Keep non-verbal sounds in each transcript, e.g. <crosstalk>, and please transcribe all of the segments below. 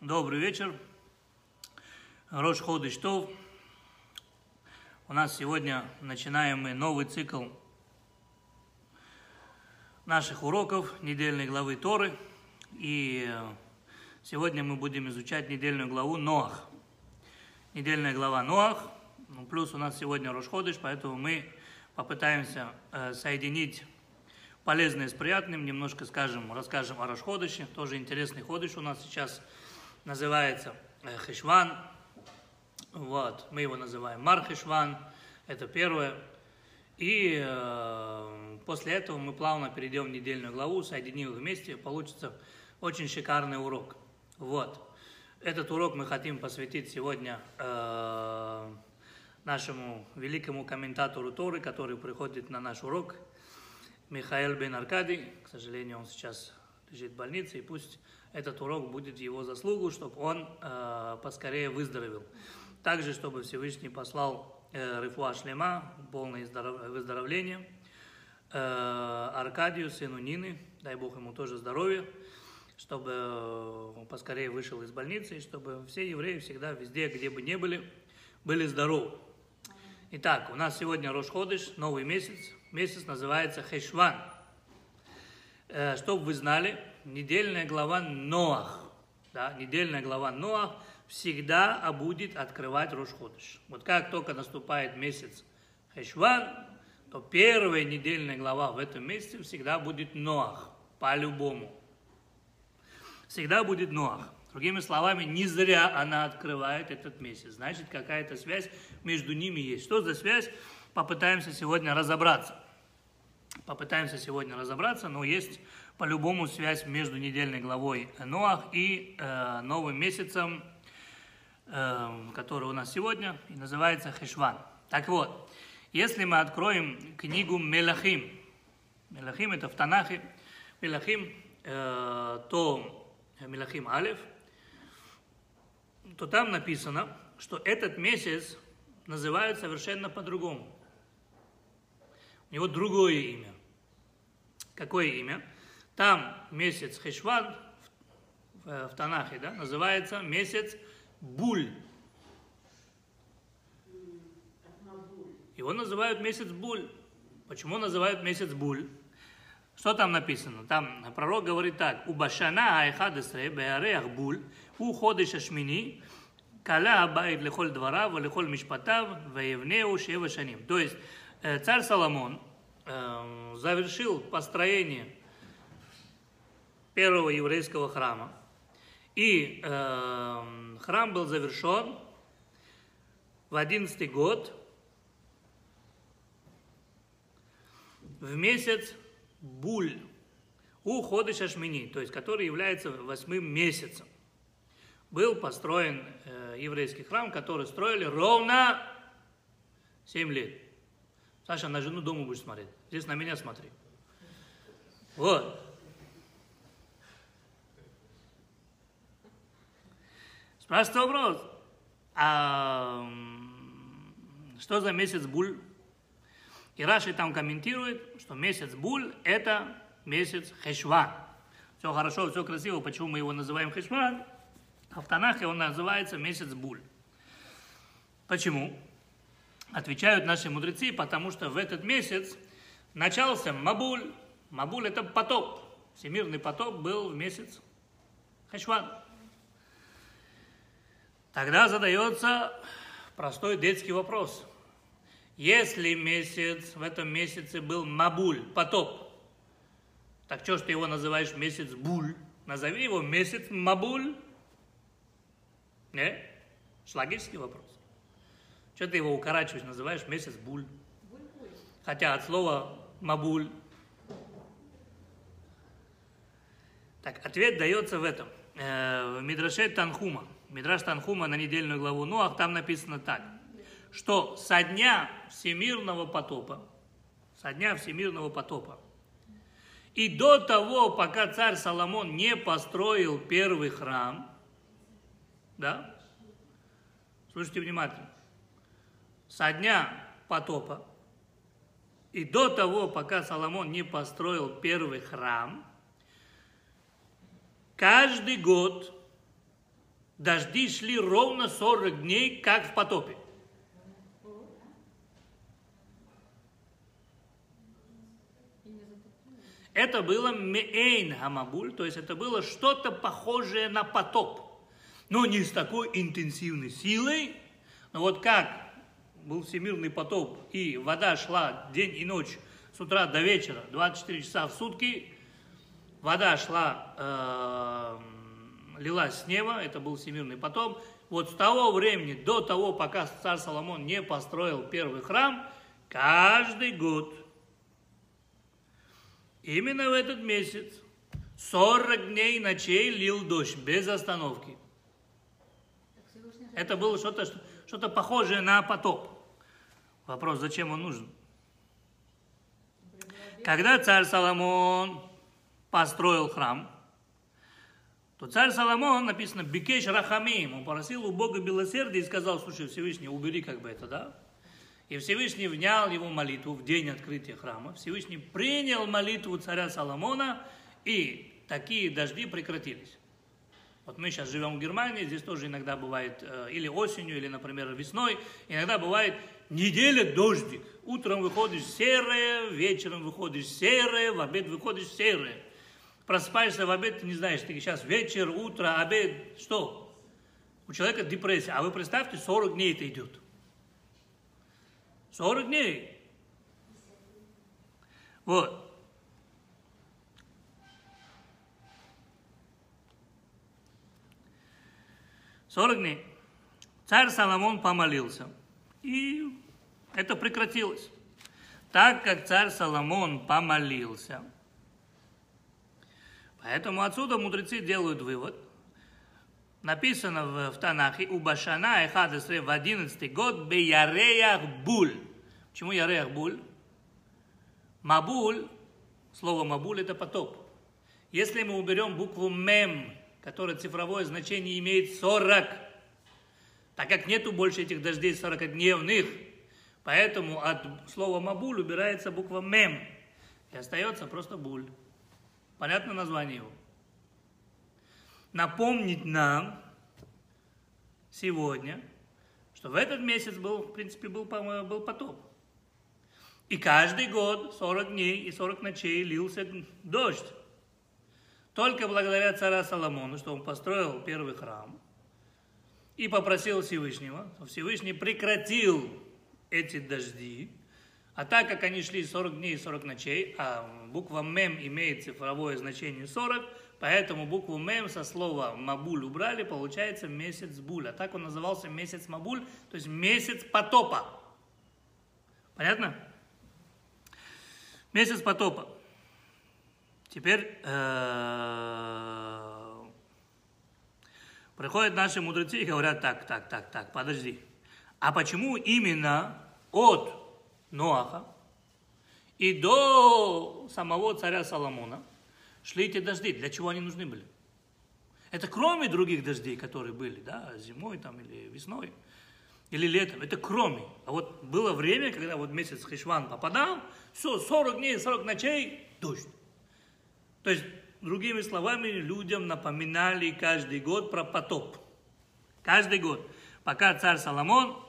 Добрый вечер. Рош Ходыш Тов. У нас сегодня начинаем мы новый цикл наших уроков недельной главы Торы. И сегодня мы будем изучать недельную главу Ноах. Недельная глава Ноах. Ну, плюс у нас сегодня Рош Ходыш, поэтому мы попытаемся э, соединить полезное с приятным, немножко скажем, расскажем о Рашходыше, тоже интересный ходыш у нас сейчас называется э, Хешван, вот, мы его называем Мархешван, это первое, и э, после этого мы плавно перейдем в недельную главу, соединим их вместе, получится очень шикарный урок, вот. Этот урок мы хотим посвятить сегодня э, нашему великому комментатору Торы, который приходит на наш урок – Михаил Бен Аркадий. К сожалению, он сейчас лежит в больнице, и пусть этот урок будет его заслугу, чтобы он э, поскорее выздоровел. Также, чтобы Всевышний послал э, Рифуа Шлема, полное выздоровление, э, Аркадию, сыну Нины, дай Бог ему тоже здоровья, чтобы он поскорее вышел из больницы, и чтобы все евреи всегда, везде, где бы ни были, были здоровы. Итак, у нас сегодня Рошходыш, новый месяц, Месяц называется Хешван. Э, чтобы вы знали, недельная глава Ноах, да, недельная глава Ноах всегда будет открывать Рошходыш. Вот как только наступает месяц Хешван, то первая недельная глава в этом месяце всегда будет Ноах, по-любому. Всегда будет Ноах. Другими словами, не зря она открывает этот месяц. Значит, какая-то связь между ними есть. Что за связь? попытаемся сегодня разобраться. Попытаемся сегодня разобраться, но есть по-любому связь между недельной главой Ноах и э, новым месяцем, э, который у нас сегодня, и называется Хешван. Так вот, если мы откроем книгу Мелахим, Мелахим это в Танахе, Мелахим, э, то Мелахим Алев, то там написано, что этот месяц называют совершенно по-другому. У него другое имя. Какое имя? Там месяц Хешван в, в Танахе, да, называется месяц Буль. Его называют месяц Буль. Почему называют месяц Буль? Что там написано? Там пророк говорит так. У Башана Айхадесре Беареах Буль, у Ходыш Ашмини, Каля Абайд Лехоль Двара, Лехоль Мишпатав, Ваевнеу Шева Шаним. То есть, Э, царь Соломон эм, завершил построение первого еврейского храма. И эм, храм был завершен в одиннадцатый год в месяц Буль у хода Шашмини, то есть который является восьмым месяцем. Был построен э, еврейский храм, который строили ровно 7 лет. Саша, на жену дома будешь смотреть. Здесь на меня смотри. Вот. Спрашивает вопрос. А что за месяц Буль? И Раши там комментирует, что месяц Буль – это месяц Хешван. Все хорошо, все красиво, почему мы его называем Хешван? А в Танахе он называется месяц Буль. Почему? Отвечают наши мудрецы, потому что в этот месяц начался Мабуль. Мабуль это потоп. Всемирный потоп был в месяц Хашван. Тогда задается простой детский вопрос. Если месяц, в этом месяце был Мабуль, потоп, так что ж ты его называешь месяц Буль? Назови его месяц Мабуль. Не? Логический вопрос. Что ты его укорачиваешь, называешь месяц буль? Хотя от слова мабуль. Так, ответ дается в этом. Э, в Мидраше Танхума. Мидраш Танхума на недельную главу. Ноах, там написано так, что со дня всемирного потопа, со дня всемирного потопа, и до того, пока царь Соломон не построил первый храм, да, слушайте внимательно, со дня потопа и до того, пока Соломон не построил первый храм, каждый год дожди шли ровно 40 дней, как в потопе. Это было меэйн хамабуль, то есть это было что-то похожее на потоп. Но не с такой интенсивной силой. Но вот как был всемирный потоп, и вода шла день и ночь с утра до вечера, 24 часа в сутки, вода шла, э, лилась с неба, это был всемирный потоп. Вот с того времени до того, пока царь Соломон не построил первый храм, каждый год – Именно в этот месяц 40 дней и ночей лил дождь без остановки. Это было что-то что похожее на потоп. Вопрос, зачем он нужен? Когда царь Соломон построил храм, то царь Соломон, написано, Бикеш Рахамим, он просил у Бога милосердия и сказал, слушай, Всевышний, убери как бы это, да? И Всевышний внял его молитву в день открытия храма. Всевышний принял молитву царя Соломона, и такие дожди прекратились. Вот мы сейчас живем в Германии, здесь тоже иногда бывает э, или осенью, или, например, весной, иногда бывает неделя дождик. Утром выходишь серое, вечером выходишь серое, в обед выходишь серое. Просыпаешься в обед, ты не знаешь, ты сейчас вечер, утро, обед, что? У человека депрессия. А вы представьте, 40 дней это идет. 40 дней. Вот. Сорок дней. Царь Соломон помолился. И это прекратилось. Так как царь Соломон помолился. Поэтому отсюда мудрецы делают вывод – написано в, в Танахе, у Башана Эхадесре в 11 год Беяреях Буль. Почему Яреях Буль? Мабуль, слово Мабуль это потоп. Если мы уберем букву Мем, которая цифровое значение имеет 40, так как нету больше этих дождей 40-дневных, поэтому от слова Мабуль убирается буква Мем, и остается просто Буль. Понятно название его? напомнить нам сегодня, что в этот месяц был, в принципе, был, был потоп. И каждый год 40 дней и 40 ночей лился дождь. Только благодаря царя Соломону, что он построил первый храм и попросил Всевышнего, Всевышний прекратил эти дожди, а так как они шли 40 дней и 40 ночей, а буква Мем имеет цифровое значение 40, Поэтому букву мем со слова мабуль убрали, получается месяц буль. А так он назывался месяц мабуль, то есть месяц потопа. Понятно? Месяц потопа. Теперь э, приходят наши мудрецы и говорят, так, так, так, так, подожди. А почему именно от Ноаха и до самого царя Соломона – шли эти дожди. Для чего они нужны были? Это кроме других дождей, которые были, да, зимой там или весной, или летом. Это кроме. А вот было время, когда вот месяц Хишван попадал, все, 40 дней, 40 ночей, дождь. То есть, другими словами, людям напоминали каждый год про потоп. Каждый год. Пока царь Соломон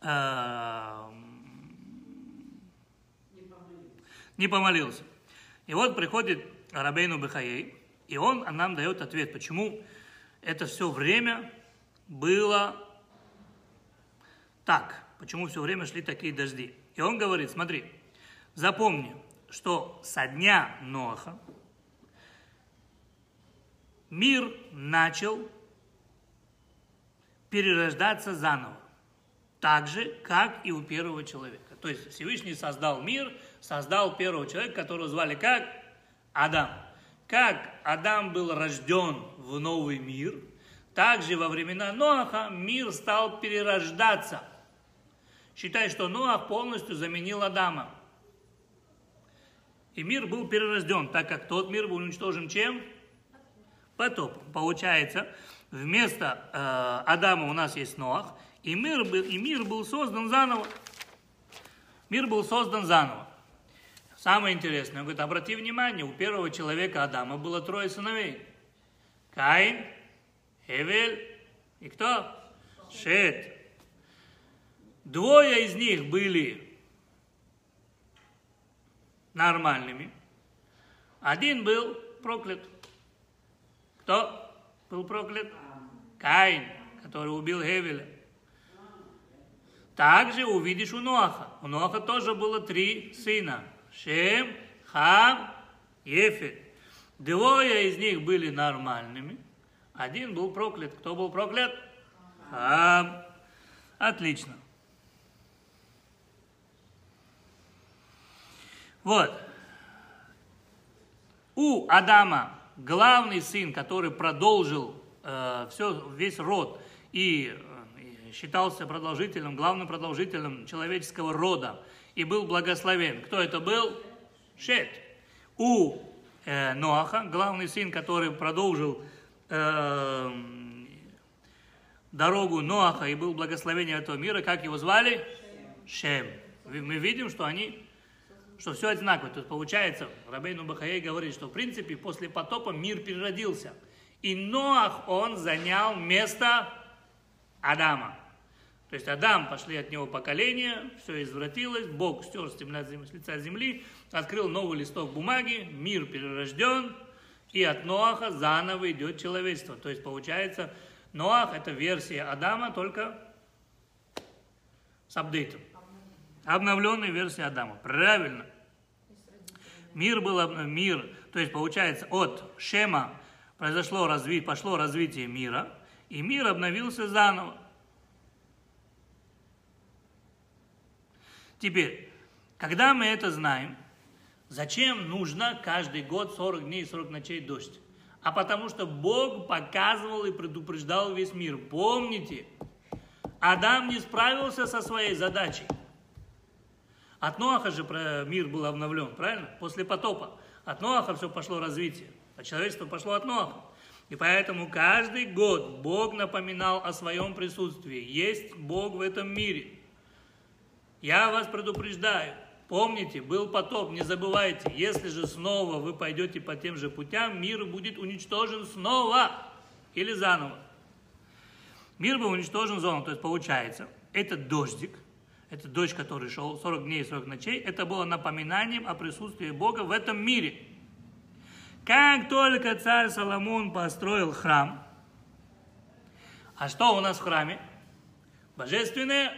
э, не помолился. И вот приходит Рабейну Бехаей, и он нам дает ответ, почему это все время было так, почему все время шли такие дожди. И он говорит, смотри, запомни, что со дня Ноаха мир начал перерождаться заново, так же, как и у первого человека. То есть Всевышний создал мир, создал первого человека, которого звали как? Адам. Как Адам был рожден в новый мир, так же во времена Ноаха мир стал перерождаться. Считай, что Ноах полностью заменил Адама. И мир был перерожден, так как тот мир был уничтожен чем? Потопом. Получается, вместо э, Адама у нас есть Ноах, и мир, был, и мир был создан заново. Мир был создан заново. Самое интересное, он говорит, обрати внимание, у первого человека Адама было трое сыновей. Каин, Эвель и кто? Шет. Двое из них были нормальными. Один был проклят. Кто был проклят? Каин, который убил Хевеля. Также увидишь у Ноаха. У Ноаха тоже было три сына. Шем, Хам, Ефет. Двое из них были нормальными. Один был проклят. Кто был проклят? Хам. Отлично. Вот. У Адама главный сын, который продолжил э, все, весь род и э, считался продолжителем, главным продолжителем человеческого рода и был благословен. Кто это был? Шет. У э, Ноаха, главный сын, который продолжил э, дорогу Ноаха и был благословением этого мира, как его звали? Шем. Мы видим, что они что все одинаково. Есть получается, Рабейну Бахаей говорит, что в принципе после потопа мир переродился. И Ноах, он занял место Адама. То есть Адам, пошли от него поколения, все извратилось, Бог стер с лица земли, открыл новый листок бумаги, мир перерожден, и от Ноаха заново идет человечество. То есть получается, Ноах это версия Адама, только с апдейтом. Обновленная версия Адама. Правильно. Мир был мир, то есть получается от Шема произошло разви, пошло развитие мира, и мир обновился заново. Теперь, когда мы это знаем, зачем нужно каждый год 40 дней и 40 ночей дождь? А потому что Бог показывал и предупреждал весь мир. Помните, Адам не справился со своей задачей. От Ноаха же мир был обновлен, правильно? После потопа. От Ноаха все пошло развитие, а человечество пошло от Ноаха. И поэтому каждый год Бог напоминал о своем присутствии. Есть Бог в этом мире. Я вас предупреждаю. Помните, был потоп, не забывайте. Если же снова вы пойдете по тем же путям, мир будет уничтожен снова или заново. Мир был уничтожен заново. То есть получается, этот дождик – это дождь, который шел 40 дней и 40 ночей, это было напоминанием о присутствии Бога в этом мире. Как только царь Соломон построил храм, а что у нас в храме? Божественное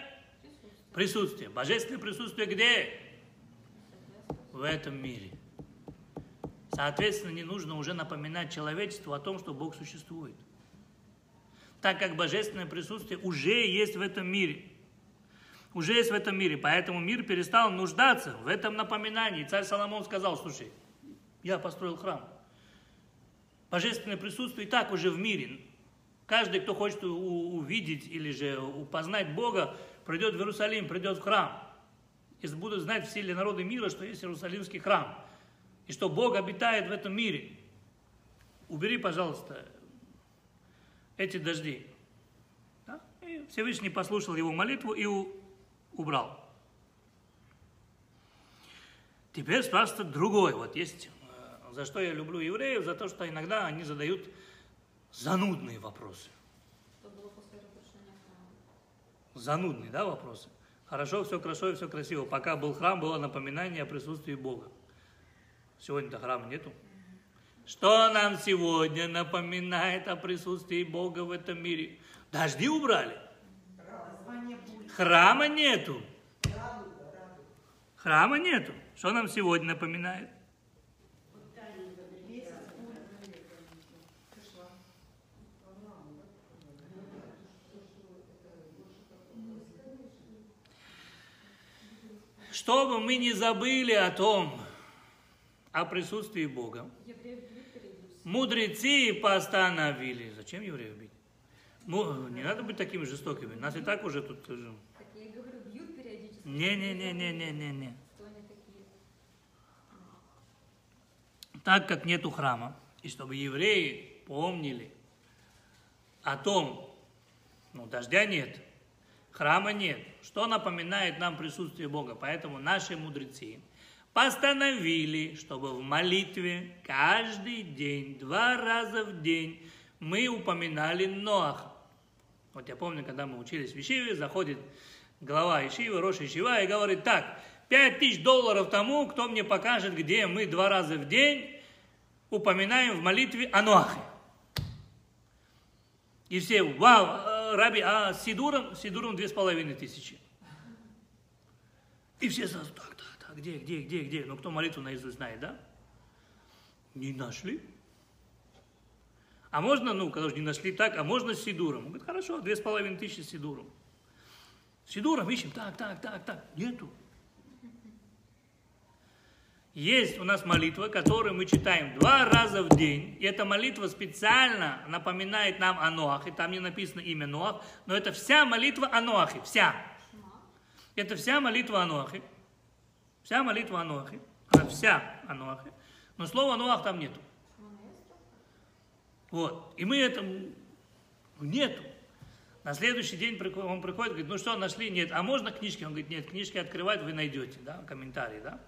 присутствие. Божественное присутствие где? В этом мире. Соответственно, не нужно уже напоминать человечеству о том, что Бог существует. Так как божественное присутствие уже есть в этом мире – уже есть в этом мире. Поэтому мир перестал нуждаться в этом напоминании. Царь Соломон сказал, слушай, я построил храм. Божественное присутствие и так уже в мире. Каждый, кто хочет увидеть или же познать Бога, придет в Иерусалим, придет в храм. И будут знать все народы мира, что есть Иерусалимский храм. И что Бог обитает в этом мире. Убери, пожалуйста, эти дожди. Да? И Всевышний послушал его молитву и убрал. Теперь спрашивается другой. Вот есть, э, за что я люблю евреев, за то, что иногда они задают занудные вопросы. Занудные, да, вопросы? Хорошо, все хорошо и все красиво. Пока был храм, было напоминание о присутствии Бога. Сегодня-то храма нету. Что нам сегодня напоминает о присутствии Бога в этом мире? Дожди убрали. Храма нету. Храма нету. Что нам сегодня напоминает? Чтобы мы не забыли о том, о присутствии Бога, мудрецы постановили. Зачем евреев бить? Не надо быть такими жестокими. Нас и так уже тут не-не-не-не-не-не-не. Так как нету храма, и чтобы евреи помнили о том, ну, дождя нет, храма нет, что напоминает нам присутствие Бога. Поэтому наши мудрецы постановили, чтобы в молитве каждый день, два раза в день мы упоминали Ноаха. Вот я помню, когда мы учились в Ишиве, заходит глава Ишивы, Роша Ишива, и говорит, так, пять тысяч долларов тому, кто мне покажет, где мы два раза в день упоминаем в молитве о. И все, вау, Раби, а с Сидуром? Сидуром две с половиной тысячи. И все сразу, так, так, так, где, где, где, где? Ну, кто молитву наизусть знает, да? Не нашли. А можно, ну, когда же не нашли так, а можно с Сидуром? Он говорит, хорошо, две с половиной тысячи с Сидуром. С Сидуром ищем, так, так, так, так. Нету. Есть у нас молитва, которую мы читаем два раза в день. И эта молитва специально напоминает нам о Ноахе. Там не написано имя Ноах, но это вся молитва о Ноахе. Вся. Это вся молитва о Ноахе. Вся молитва о Ноахе. Она вся о Ноахе. Но слова Ноах там нету. Вот. И мы это... Нету. На следующий день он приходит, говорит, ну что, нашли? Нет. А можно книжки? Он говорит, нет, книжки открывать вы найдете, да, комментарии, да.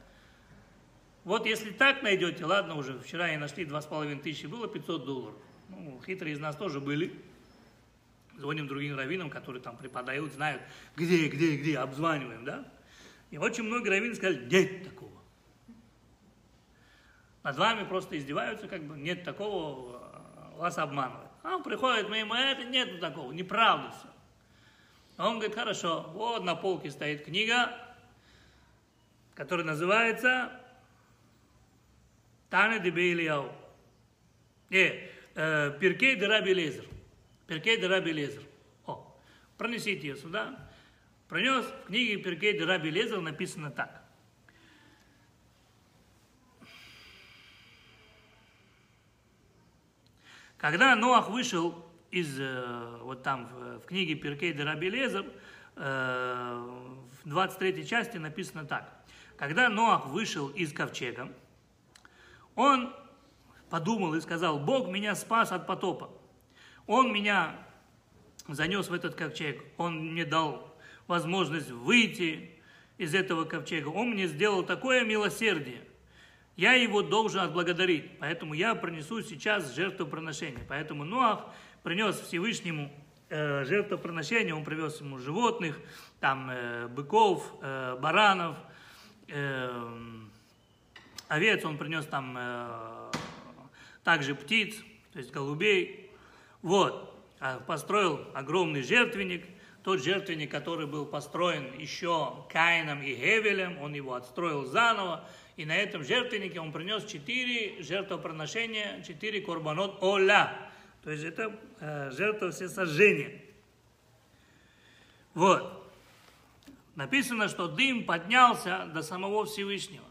Вот если так найдете, ладно уже, вчера я нашли 2,5 тысячи, было 500 долларов. Ну, хитрые из нас тоже были. Звоним другим раввинам, которые там преподают, знают, где, где, где, обзваниваем, да? И очень много раввинов сказали, нет такого. Над вами просто издеваются, как бы, нет такого, вас обманывают. А он приходит мимо, это нету такого, неправда все. А он говорит, хорошо, вот на полке стоит книга, которая называется Де Бейлияу. Не, э, Перкей де Раби Лезер. Перкей де Раби Лезер. О, пронесите ее сюда. Пронес в книге Перкей де Раби Лезер написано так. Когда Ноах вышел из, вот там в, в книге Перкей де Раби Лезер, в 23 части написано так. Когда Ноах вышел из ковчега, он подумал и сказал, Бог меня спас от потопа. Он меня занес в этот ковчег. Он мне дал возможность выйти из этого ковчега. Он мне сделал такое милосердие. Я его должен отблагодарить. Поэтому я принесу сейчас жертвоприношение. Поэтому Ноах принес Всевышнему э, жертвоприношение. Он привез ему животных, там э, быков, э, баранов, э, овец, он принес там э, также птиц, то есть голубей. Вот, а построил огромный жертвенник, тот жертвенник, который был построен еще Каином и Гевелем, он его отстроил заново, и на этом жертвеннике он принес четыре жертвоприношения, четыре корбанот оля, то есть это э, жертва всесожжения. Вот. Написано, что дым поднялся до самого Всевышнего.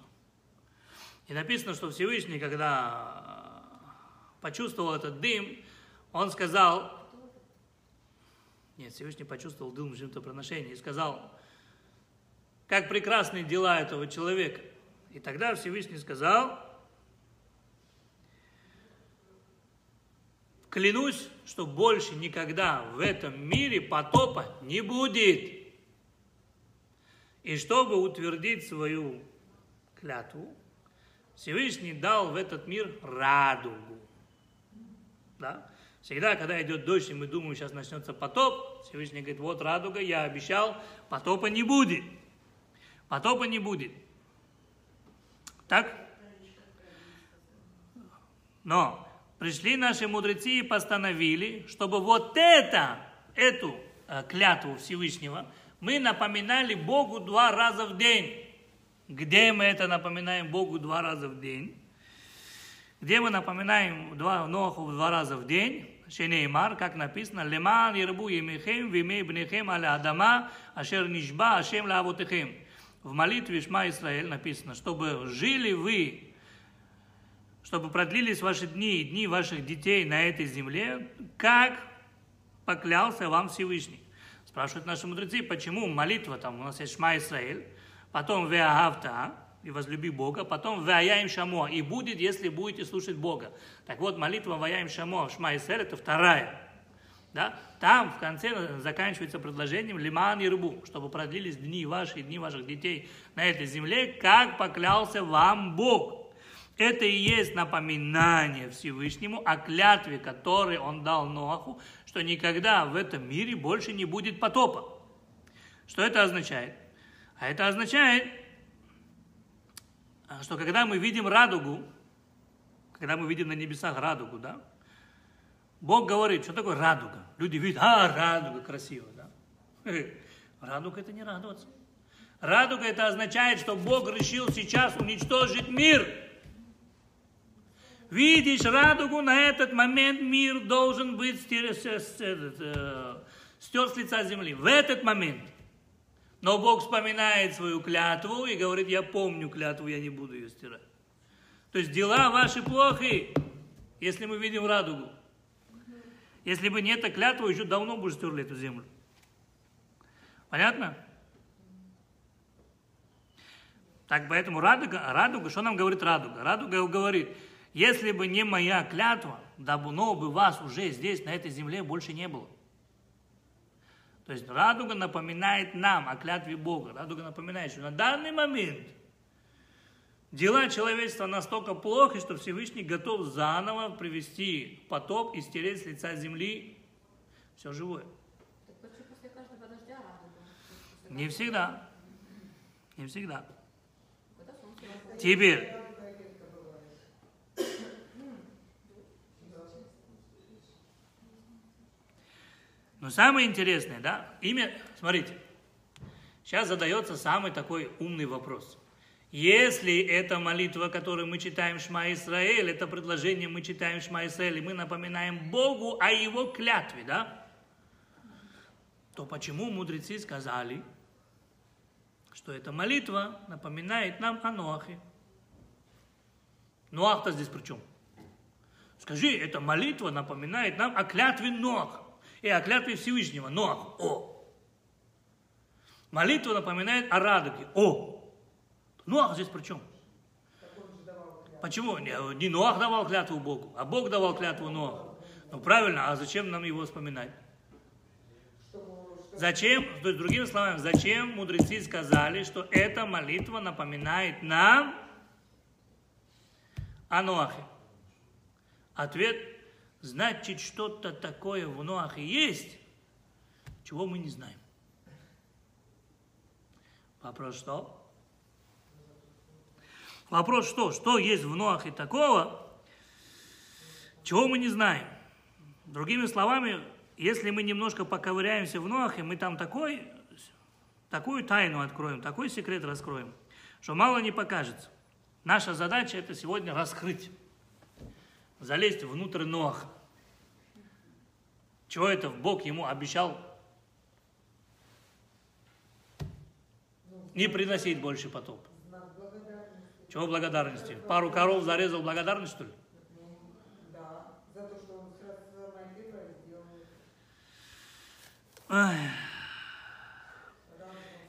И написано, что Всевышний, когда почувствовал этот дым, он сказал, нет, Всевышний почувствовал дым жертвоприношения и сказал, как прекрасны дела этого человека. И тогда Всевышний сказал, клянусь, что больше никогда в этом мире потопа не будет. И чтобы утвердить свою клятву, Всевышний дал в этот мир радугу. Да? Всегда, когда идет дождь, и мы думаем, сейчас начнется потоп, Всевышний говорит, вот радуга, я обещал, потопа не будет. Потопа не будет. Так? Но пришли наши мудрецы и постановили, чтобы вот это, эту э, клятву Всевышнего мы напоминали Богу два раза в день. Где мы это напоминаем Богу два раза в день? Где мы напоминаем два, Ноху два раза в день? Шенеймар, как написано, «Леман ирбу емехем вимей бнехем аля адама, ашер нишба ашем лавотехем». В молитве Шма Исраэль написано, чтобы жили вы, чтобы продлились ваши дни и дни ваших детей на этой земле, как поклялся вам Всевышний. Спрашивают наши мудрецы, почему молитва, там у нас есть Шма Исраэль, потом веагавта, и возлюби Бога, потом ваяем шамо, и будет, если будете слушать Бога. Так вот, молитва ваяем шамо, шма Исраэль, это вторая. Да? Там в конце заканчивается предложением лиман и рыбу, чтобы продлились дни ваши и дни ваших детей на этой земле, как поклялся вам Бог. Это и есть напоминание Всевышнему о клятве, которую он дал Ноаху, что никогда в этом мире больше не будет потопа. Что это означает? А это означает, что когда мы видим радугу, когда мы видим на небесах радугу, да, Бог говорит, что такое радуга? Люди видят, а, радуга, красиво, да? Радуга это не радоваться. Радуга это означает, что Бог решил сейчас уничтожить мир. Видишь радугу, на этот момент мир должен быть стерт с лица земли. В этот момент. Но Бог вспоминает свою клятву и говорит, я помню клятву, я не буду ее стирать. То есть дела ваши плохи, если мы видим радугу. Если бы не эта клятва, еще давно бы стерли эту землю. Понятно? Так поэтому радуга, радуга, что нам говорит радуга? Радуга говорит, если бы не моя клятва, давно бы вас уже здесь, на этой земле, больше не было. То есть радуга напоминает нам о клятве Бога. Радуга напоминает, что на данный момент дела человечества настолько плохи, что Всевышний готов заново привести потоп и стереть с лица земли все живое. Не всегда. Не всегда. Теперь. Но самое интересное, да, имя, смотрите, сейчас задается самый такой умный вопрос. Если это молитва, которую мы читаем Шма Исраэль, это предложение мы читаем Шма Исраэль, и мы напоминаем Богу о Его клятве, да, то почему мудрецы сказали, что эта молитва напоминает нам о Ноахе? Ноах-то здесь при чем? Скажи, эта молитва напоминает нам о клятве Ноаха и о клятве Всевышнего. Ноах, о. Молитва напоминает о радуге, о. Ноах здесь при чем? Почему? Не, не Ноах давал клятву Богу, а Бог давал клятву Ноаху. Ну правильно, а зачем нам его вспоминать? Зачем, то есть другими словами, зачем мудрецы сказали, что эта молитва напоминает нам о Ноахе? Ответ, значит, что-то такое в Ноахе есть, чего мы не знаем. Вопрос что? Вопрос что? Что есть в Ноахе такого, чего мы не знаем? Другими словами, если мы немножко поковыряемся в Ноахе, мы там такой, такую тайну откроем, такой секрет раскроем, что мало не покажется. Наша задача это сегодня раскрыть, залезть внутрь Ноаха. Чего это Бог ему обещал не приносить больше потоп. Чего благодарности? Пару коров зарезал благодарность, что ли?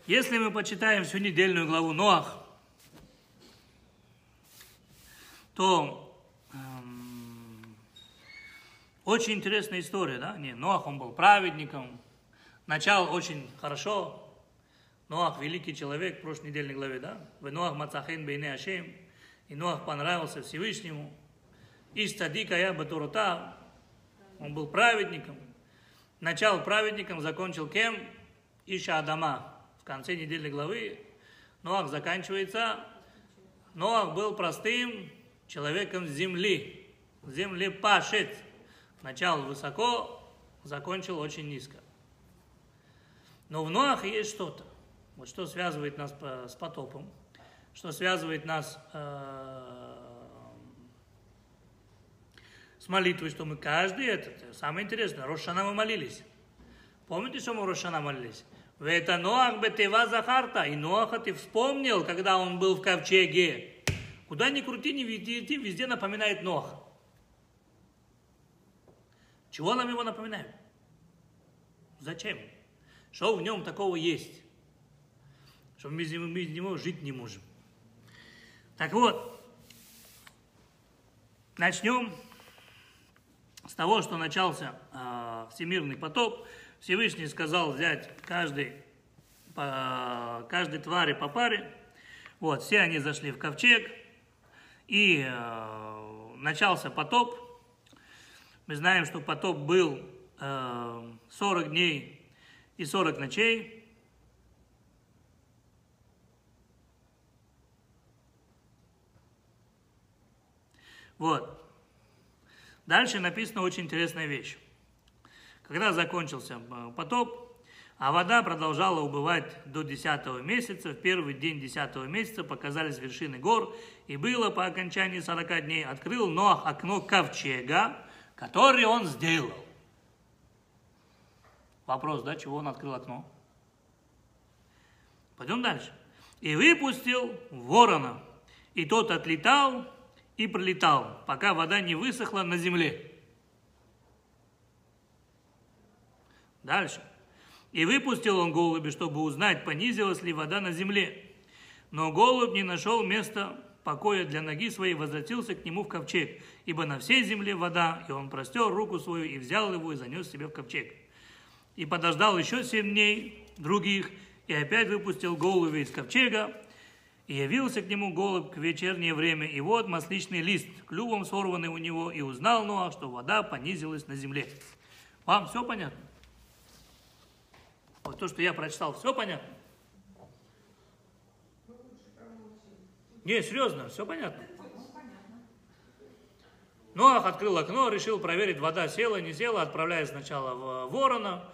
Если мы почитаем всю недельную главу Ноах, то очень интересная история, да? Не, Ноах, он был праведником, начал очень хорошо, Ноах великий человек в прошлой недельной главе, да? В Ноах Мацахен Бейне Ашем, и Ноах понравился Всевышнему, и стадика я Батурута, он был праведником, начал праведником, закончил кем? Иша Адама. В конце недельной главы Ноах заканчивается. Ноах был простым человеком земли, землепашец. Начал высоко, закончил очень низко. Но в Ноах есть что-то. Вот что связывает нас с потопом, что связывает нас э, с молитвой, что мы каждый этот, самое интересное, Рошана мы молились. Помните, что мы Рошана молились? Это Ноах бетева Захарта. И Ноаха ты вспомнил, когда он был в ковчеге. Куда ни крути, ни везде, везде напоминает Ноаха. Чего нам его напоминают? Зачем? Что в нем такого есть? Что мы без него жить не можем. Так вот, начнем с того, что начался э, всемирный потоп, Всевышний сказал взять каждый, по, каждой твари по паре. Вот, все они зашли в ковчег. и э, начался потоп. Мы знаем, что потоп был э, 40 дней и 40 ночей. Вот. Дальше написана очень интересная вещь. Когда закончился э, потоп, а вода продолжала убывать до десятого месяца. В первый день десятого месяца показались вершины гор, и было по окончании сорока дней, открыл Ноах окно ковчега, который он сделал. Вопрос, да, чего он открыл окно? Пойдем дальше. И выпустил ворона, и тот отлетал и пролетал, пока вода не высохла на земле. Дальше. И выпустил он голуби, чтобы узнать, понизилась ли вода на земле. Но голубь не нашел места покоя для ноги своей, возвратился к нему в ковчег, ибо на всей земле вода, и он простер руку свою и взял его и занес себе в ковчег. И подождал еще семь дней других, и опять выпустил голубя из ковчега, и явился к нему голубь к вечернее время, и вот масличный лист, клювом сорванный у него, и узнал Ноа, что вода понизилась на земле. Вам все понятно? Вот то, что я прочитал, все понятно? Не, серьезно, все понятно. Ноах открыл окно, решил проверить, вода села, не села, отправляя сначала в ворона.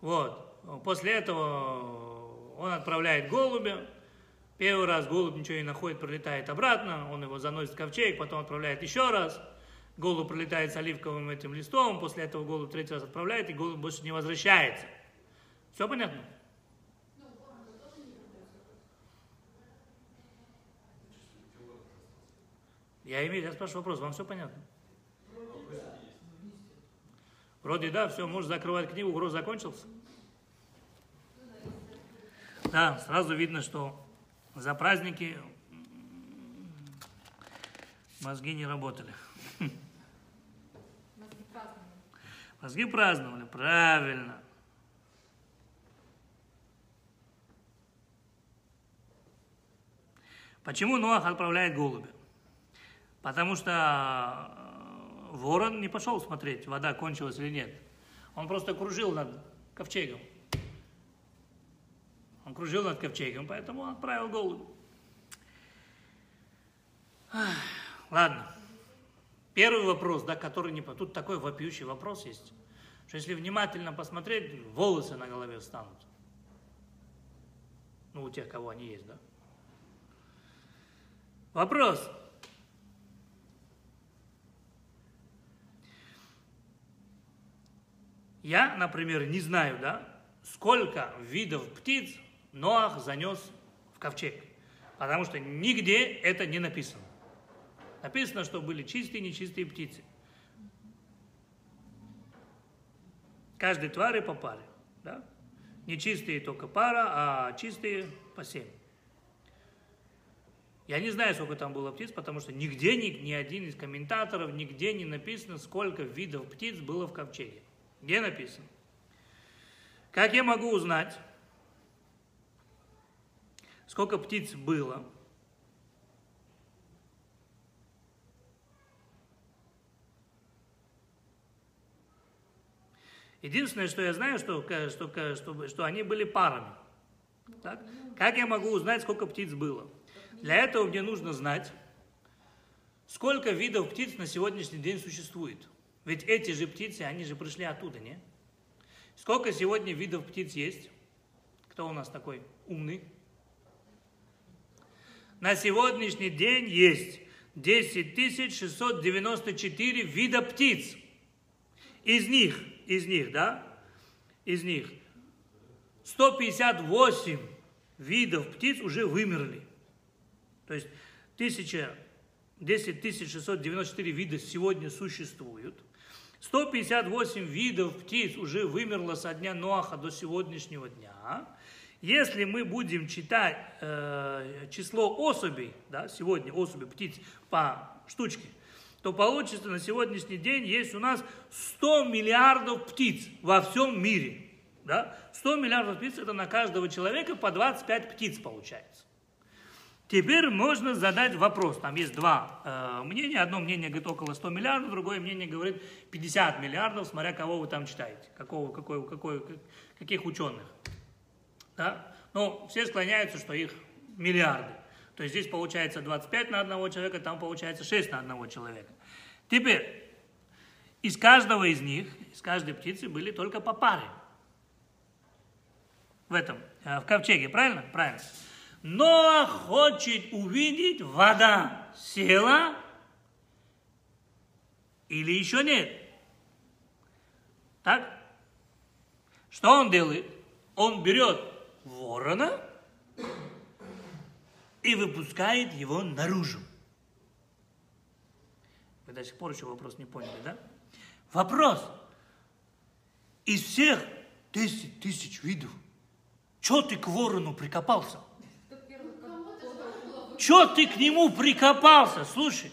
Вот. После этого он отправляет голубя. Первый раз голубь ничего не находит, прилетает обратно, он его заносит в ковчег, потом отправляет еще раз. Голубь прилетает с оливковым этим листом, после этого голубь третий раз отправляет, и голубь больше не возвращается. Все понятно? Я имею, я спрашиваю вопрос, вам все понятно? Вроде да, все, можешь закрывать книгу, урок закончился. Да, сразу видно, что за праздники мозги не работали. Мозги праздновали. Мозги праздновали, правильно. Почему Ноах отправляет голубя? Потому что э, ворон не пошел смотреть, вода кончилась или нет. Он просто кружил над ковчегом. Он кружил над ковчегом, поэтому он отправил голубя. Ах, Ладно. Первый вопрос, да, который не... Тут такой вопиющий вопрос есть, что если внимательно посмотреть, волосы на голове встанут. Ну, у тех, кого они есть, да. Вопрос. Я, например, не знаю, да, сколько видов птиц Ноах занес в ковчег. Потому что нигде это не написано. Написано, что были чистые и нечистые птицы. Каждой твари по паре. Да? Нечистые только пара, а чистые по семь. Я не знаю, сколько там было птиц, потому что нигде ни, ни один из комментаторов, нигде не написано, сколько видов птиц было в ковчеге. Где написано? Как я могу узнать, сколько птиц было? Единственное, что я знаю, что, что, что, что они были парами. Так? Как я могу узнать, сколько птиц было? Для этого мне нужно знать, сколько видов птиц на сегодняшний день существует. Ведь эти же птицы, они же пришли оттуда, не? Сколько сегодня видов птиц есть? Кто у нас такой умный? На сегодняшний день есть 10 694 вида птиц. Из них, из них, да, из них 158 видов птиц уже вымерли. То есть 1000, 10 694 вида сегодня существуют. 158 видов птиц уже вымерло со дня Ноаха до сегодняшнего дня. Если мы будем читать э, число особей, да, сегодня особи птиц по штучке, то получится на сегодняшний день есть у нас 100 миллиардов птиц во всем мире. Да? 100 миллиардов птиц это на каждого человека по 25 птиц получается. Теперь можно задать вопрос. Там есть два э, мнения. Одно мнение говорит около 100 миллиардов, другое мнение говорит 50 миллиардов, смотря кого вы там читаете, какого, какой, какой, каких ученых. Да? Но все склоняются, что их миллиарды. То есть здесь получается 25 на одного человека, там получается 6 на одного человека. Теперь, из каждого из них, из каждой птицы были только по паре. В этом, э, в ковчеге, правильно? Правильно. Но хочет увидеть, вода села или еще нет. Так? Что он делает? Он берет ворона и выпускает его наружу. Вы до сих пор еще вопрос не поняли, да? Вопрос. Из всех 10 тысяч видов, что ты к ворону прикопался? Что ты к нему прикопался? Слушай,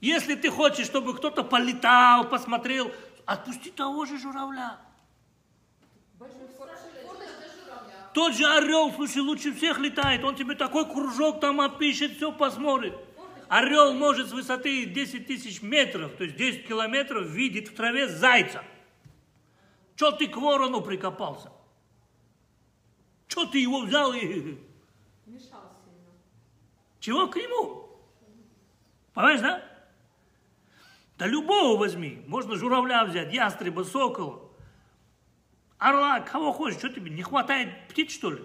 если ты хочешь, чтобы кто-то полетал, посмотрел, отпусти того же журавля. Тот же орел, слушай, лучше всех летает. Он тебе такой кружок там опишет, все посмотрит. Орел может с высоты 10 тысяч метров, то есть 10 километров, видит в траве зайца. Че ты к ворону прикопался? Че ты его взял и... <laughs> Чего к нему? Понимаешь, да? Да любого возьми. Можно журавля взять, ястреба, сокола орла, кого хочешь, что тебе, не хватает птиц, что ли?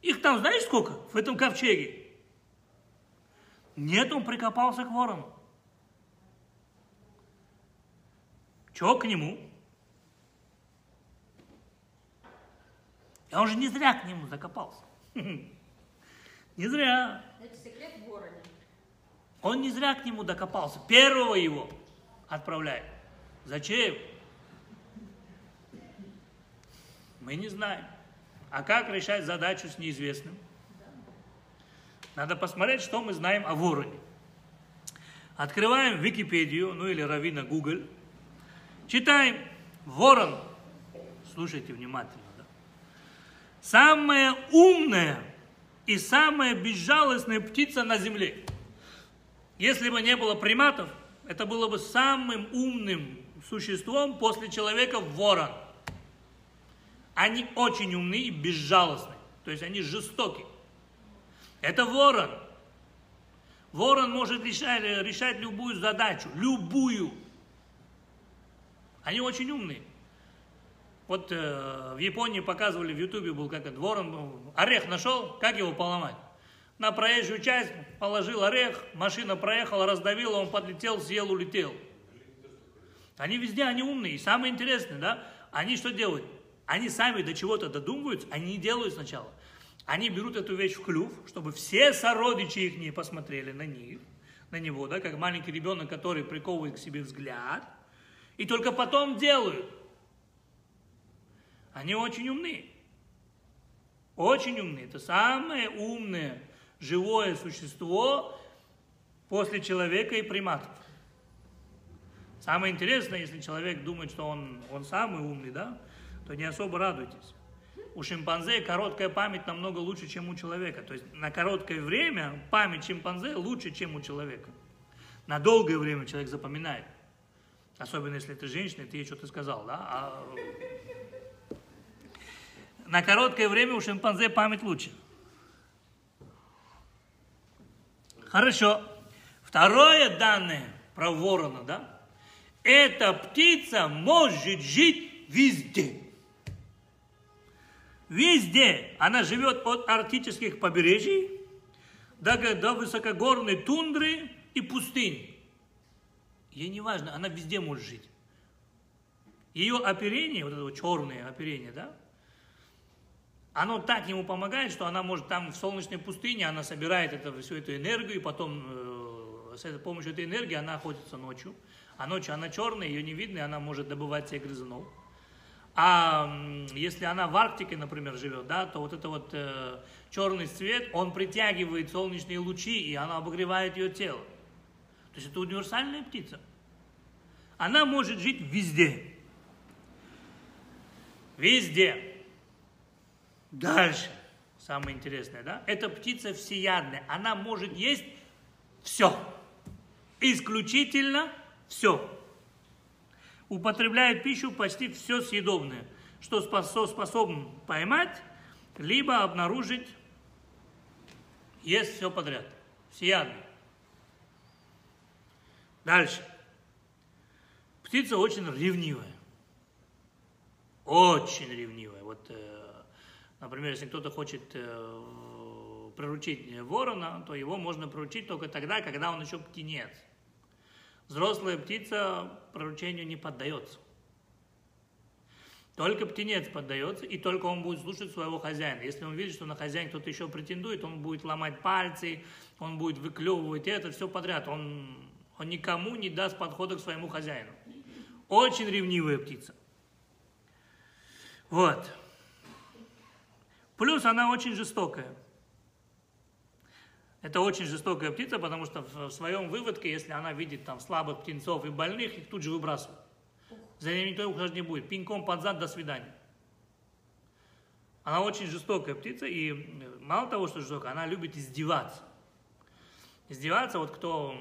Их там знаешь сколько в этом ковчеге? Нет, он прикопался к ворону. Чего к нему? Я уже не зря к нему закопался. <laughs> Не зря. Это секрет в вороне. Он не зря к нему докопался. Первого его отправляет. Зачем? Мы не знаем. А как решать задачу с неизвестным? Надо посмотреть, что мы знаем о вороне. Открываем Википедию, ну или Равина Google. Читаем. Ворон. Слушайте внимательно. Да? Самая умная и самая безжалостная птица на земле. Если бы не было приматов, это было бы самым умным существом после человека ворон. Они очень умны и безжалостны. То есть они жестоки. Это ворон. Ворон может решать, решать любую задачу. Любую. Они очень умные. Вот э, в Японии показывали, в Ютубе был как это, ворон, орех нашел, как его поломать? На проезжую часть положил орех, машина проехала, раздавила, он подлетел, съел, улетел. Они везде, они умные. И самое интересное, да, они что делают? Они сами до чего-то додумываются, они не делают сначала. Они берут эту вещь в клюв, чтобы все сородичи их не посмотрели на них, на него, да, как маленький ребенок, который приковывает к себе взгляд, и только потом делают. Они очень умны. Очень умны. Это самое умное живое существо после человека и приматов. Самое интересное, если человек думает, что он, он самый умный, да, то не особо радуйтесь. У шимпанзе короткая память намного лучше, чем у человека. То есть на короткое время память шимпанзе лучше, чем у человека. На долгое время человек запоминает. Особенно если ты женщина, ты ей что-то сказал, да? А... На короткое время у шимпанзе память лучше. Хорошо. Второе данное про ворона, да? Эта птица может жить везде. Везде она живет от арктических побережий до, до высокогорной тундры и пустынь. Ей не важно, она везде может жить. Ее оперение, вот это вот черное оперение, да, оно так ему помогает, что она может там в солнечной пустыне, она собирает это, всю эту энергию, и потом э, с помощью этой энергии она охотится ночью. А ночью она черная, ее не видно, и она может добывать себе грызунов. А если она в Арктике, например, живет, да, то вот это вот э, черный цвет, он притягивает солнечные лучи, и она обогревает ее тело. То есть это универсальная птица. Она может жить везде. Везде. Дальше. самое интересное, да? Эта птица всеядная, она может есть все. Исключительно все. Употребляет пищу почти все съедобное, что способен поймать, либо обнаружить, ест все подряд. Всеядный. Дальше. Птица очень ревнивая. Очень ревнивая. Вот, э, например, если кто-то хочет э, приручить ворона, то его можно приручить только тогда, когда он еще птенец. Взрослая птица приручению не поддается. Только птенец поддается, и только он будет слушать своего хозяина. Если он видит, что на хозяина кто-то еще претендует, он будет ломать пальцы, он будет выклевывать это, все подряд. Он, он никому не даст подхода к своему хозяину. Очень ревнивая птица. Вот. Плюс она очень жестокая. Это очень жестокая птица, потому что в своем выводке, если она видит там слабых птенцов и больных, их тут же выбрасывает. За ними никто ухаживать не будет. Пинком под зад, до свидания. Она очень жестокая птица, и мало того, что жестокая, она любит издеваться. Издеваться, вот кто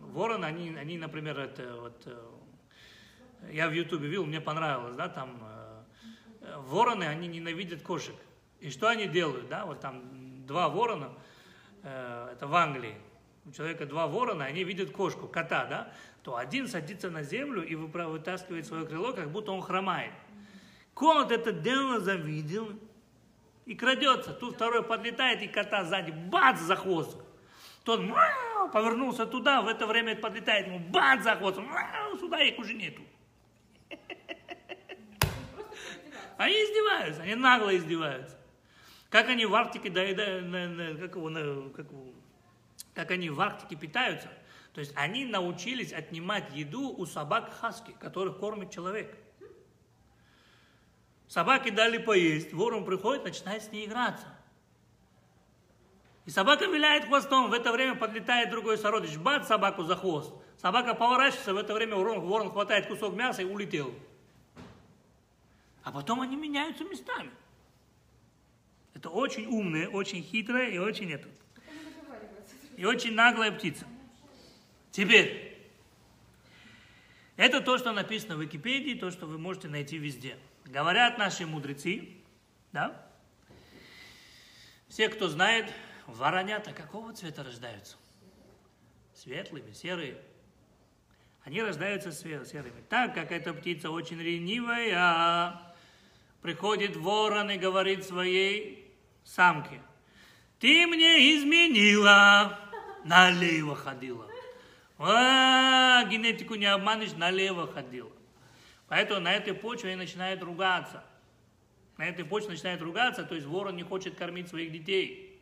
ворон, они, они например, это вот, э, я в Ютубе видел, мне понравилось, да, там вороны, они ненавидят кошек. И что они делают, да, вот там два ворона, э, это в Англии, у человека два ворона, они видят кошку, кота, да, то один садится на землю и вытаскивает свое крыло, как будто он хромает. Кот это дело завидел и крадется. Тут второй подлетает и кота сзади, бац, за хвост. Тот мяу, повернулся туда, в это время подлетает ему, бац, за хвост, мяу, сюда их уже нету. Они издеваются, они нагло издеваются. Как они в Арктике как, его, как, как они в Арктике питаются. То есть они научились отнимать еду у собак хаски, которых кормит человек. Собаки дали поесть, ворон приходит, начинает с ней играться. И собака виляет хвостом, в это время подлетает другой сородич, бат собаку за хвост. Собака поворачивается, в это время ворон, ворон хватает кусок мяса и улетел. А потом они меняются местами. Это очень умная, очень хитрая и очень это. И очень наглая птица. Теперь, это то, что написано в Википедии, то, что вы можете найти везде. Говорят наши мудрецы, да? Все, кто знает, воронята какого цвета рождаются? Светлыми, серые. Они рождаются серыми. Так как эта птица очень ленивая, приходит ворон и говорит своей самке, ты мне изменила, налево ходила. А, генетику не обманешь, налево ходила. Поэтому на этой почве они начинают ругаться. На этой почве начинают ругаться, то есть ворон не хочет кормить своих детей.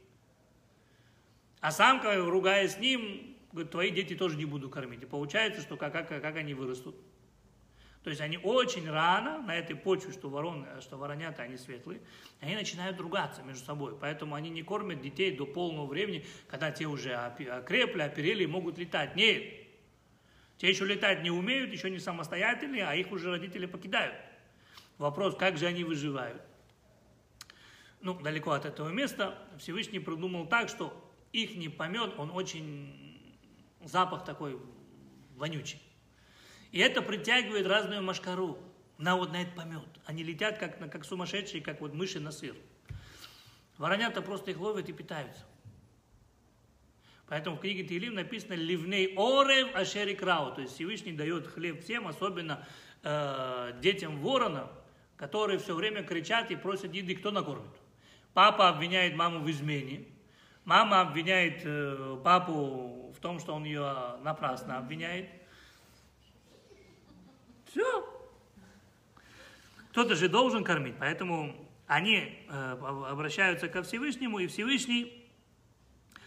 А самка, ругаясь с ним, говорит, твои дети тоже не буду кормить. И получается, что как, как, как они вырастут? То есть они очень рано на этой почве, что, ворон, что воронята, они светлые, они начинают ругаться между собой. Поэтому они не кормят детей до полного времени, когда те уже окрепли, оперели и могут летать. Нет. Те еще летать не умеют, еще не самостоятельные, а их уже родители покидают. Вопрос, как же они выживают? Ну, далеко от этого места Всевышний придумал так, что их не помет, он очень запах такой вонючий. И это притягивает разную машкару на вот на этот помет. Они летят как, как сумасшедшие, как вот мыши на сыр. Воронята просто их ловят и питаются. Поэтому в книге Тилим написано «Ливней орев ашери крау», то есть Всевышний дает хлеб всем, особенно э, детям воронов, которые все время кричат и просят еды, кто накормит. Папа обвиняет маму в измене, мама обвиняет э, папу в том, что он ее напрасно обвиняет – все. Кто-то же должен кормить, поэтому они э, обращаются ко Всевышнему, и Всевышний,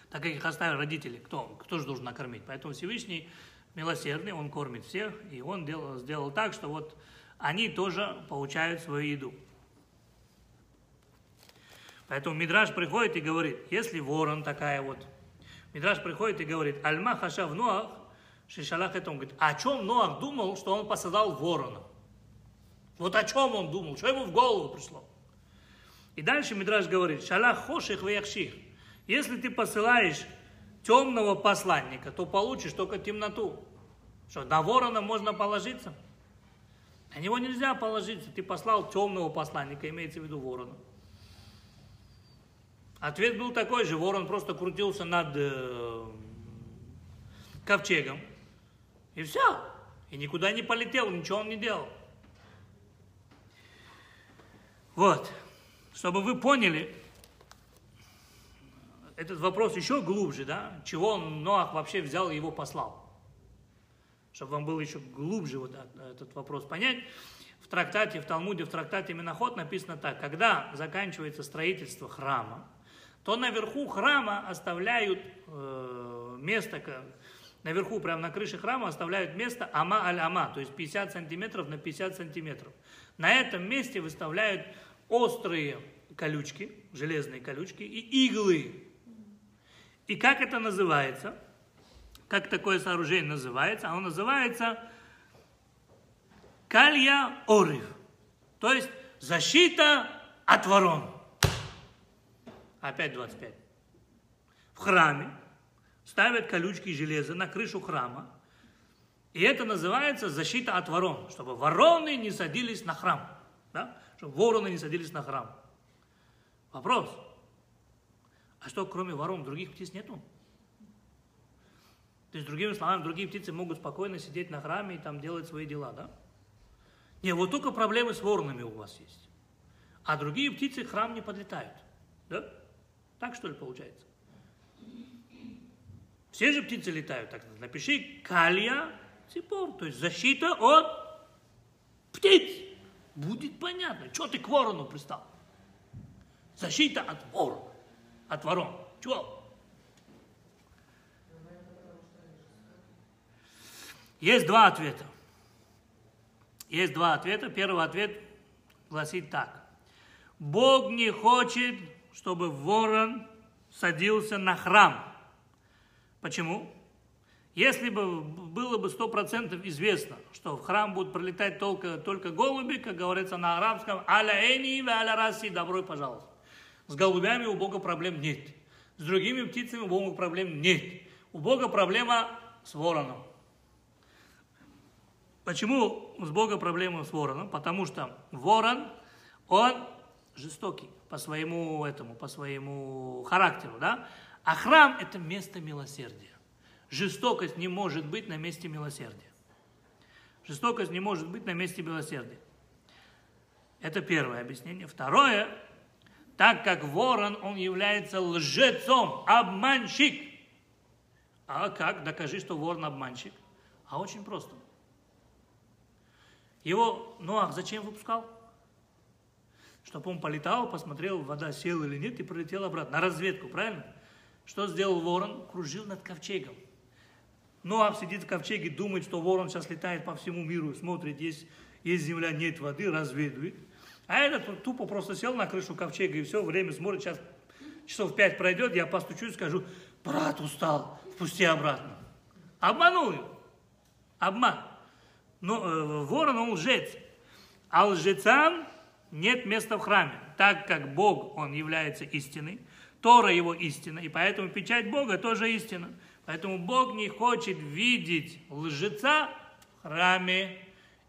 так как их оставили родители, кто, кто же должен накормить? Поэтому Всевышний милосердный, он кормит всех, и он делал, сделал так, что вот они тоже получают свою еду. Поэтому Мидраш приходит и говорит, если ворон такая вот, Мидраш приходит и говорит, Альма хашав Ноах, Шишалах это он говорит, о чем Ноах думал, что он посадал ворона? Вот о чем он думал, что ему в голову пришло? И дальше Мидраш говорит, шалах хоших ваяхших. Если ты посылаешь темного посланника, то получишь только темноту. Что, на ворона можно положиться? На него нельзя положиться. Ты послал темного посланника, имеется в виду ворона. Ответ был такой же. Ворон просто крутился над э, ковчегом. И все. И никуда не полетел, ничего он не делал. Вот. Чтобы вы поняли, этот вопрос еще глубже, да? Чего он, Ноах вообще взял и его послал? Чтобы вам было еще глубже вот этот вопрос понять. В трактате, в Талмуде, в трактате Миноход написано так. Когда заканчивается строительство храма, то наверху храма оставляют э, место, наверху, прямо на крыше храма оставляют место ама аль ама, то есть 50 сантиметров на 50 сантиметров. На этом месте выставляют острые колючки, железные колючки и иглы. И как это называется? Как такое сооружение называется? Оно называется калья орив, то есть защита от ворон. Опять 25. В храме ставят колючки железа на крышу храма, и это называется защита от ворон, чтобы вороны не садились на храм, да? чтобы вороны не садились на храм. Вопрос. А что, кроме ворон, других птиц нету? То есть, другими словами, другие птицы могут спокойно сидеть на храме и там делать свои дела, да? Не, вот только проблемы с воронами у вас есть. А другие птицы храм не подлетают. Да? Так что ли получается? Все же птицы летают. Так напиши калья ципор, то есть защита от птиц. Будет понятно. Что ты к ворону пристал? Защита от вор, от ворон. Чего? Есть два ответа. Есть два ответа. Первый ответ гласит так. Бог не хочет, чтобы ворон садился на храм. Почему? Если бы было бы сто процентов известно, что в храм будут пролетать только, только голуби, как говорится на арабском, аля эни аля раси, добро пожалуйста. С голубями у Бога проблем нет. С другими птицами у Бога проблем нет. У Бога проблема с вороном. Почему с Бога проблема с вороном? Потому что ворон, он жестокий по своему этому, по своему характеру, да? А храм – это место милосердия. Жестокость не может быть на месте милосердия. Жестокость не может быть на месте милосердия. Это первое объяснение. Второе, так как ворон, он является лжецом, обманщик. А как? Докажи, что ворон обманщик. А очень просто. Его Ноах зачем выпускал? Чтобы он полетал, посмотрел, вода села или нет, и пролетел обратно. На разведку, правильно? Что сделал ворон? Кружил над ковчегом. Ноах сидит в ковчеге, думает, что ворон сейчас летает по всему миру, смотрит, есть, есть земля, нет воды, разведывает. А этот тупо просто сел на крышу ковчега и все, время смотрит, сейчас часов пять пройдет, я постучу и скажу, брат устал, впусти обратно. Обманул его. Обман. Но э, ворон, он лжец. А лжецам нет места в храме, так как Бог, он является истиной, Тора его истина, и поэтому печать Бога тоже истина. Поэтому Бог не хочет видеть лжеца в храме,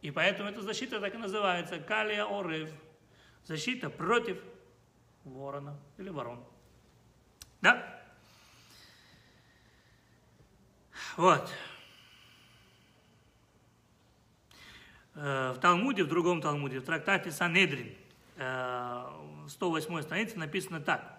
и поэтому эта защита так и называется Калия Орев. Защита против ворона или ворон. Да? Вот. Э, в Талмуде, в другом Талмуде, в трактате Санедрин, 108 э, странице написано так.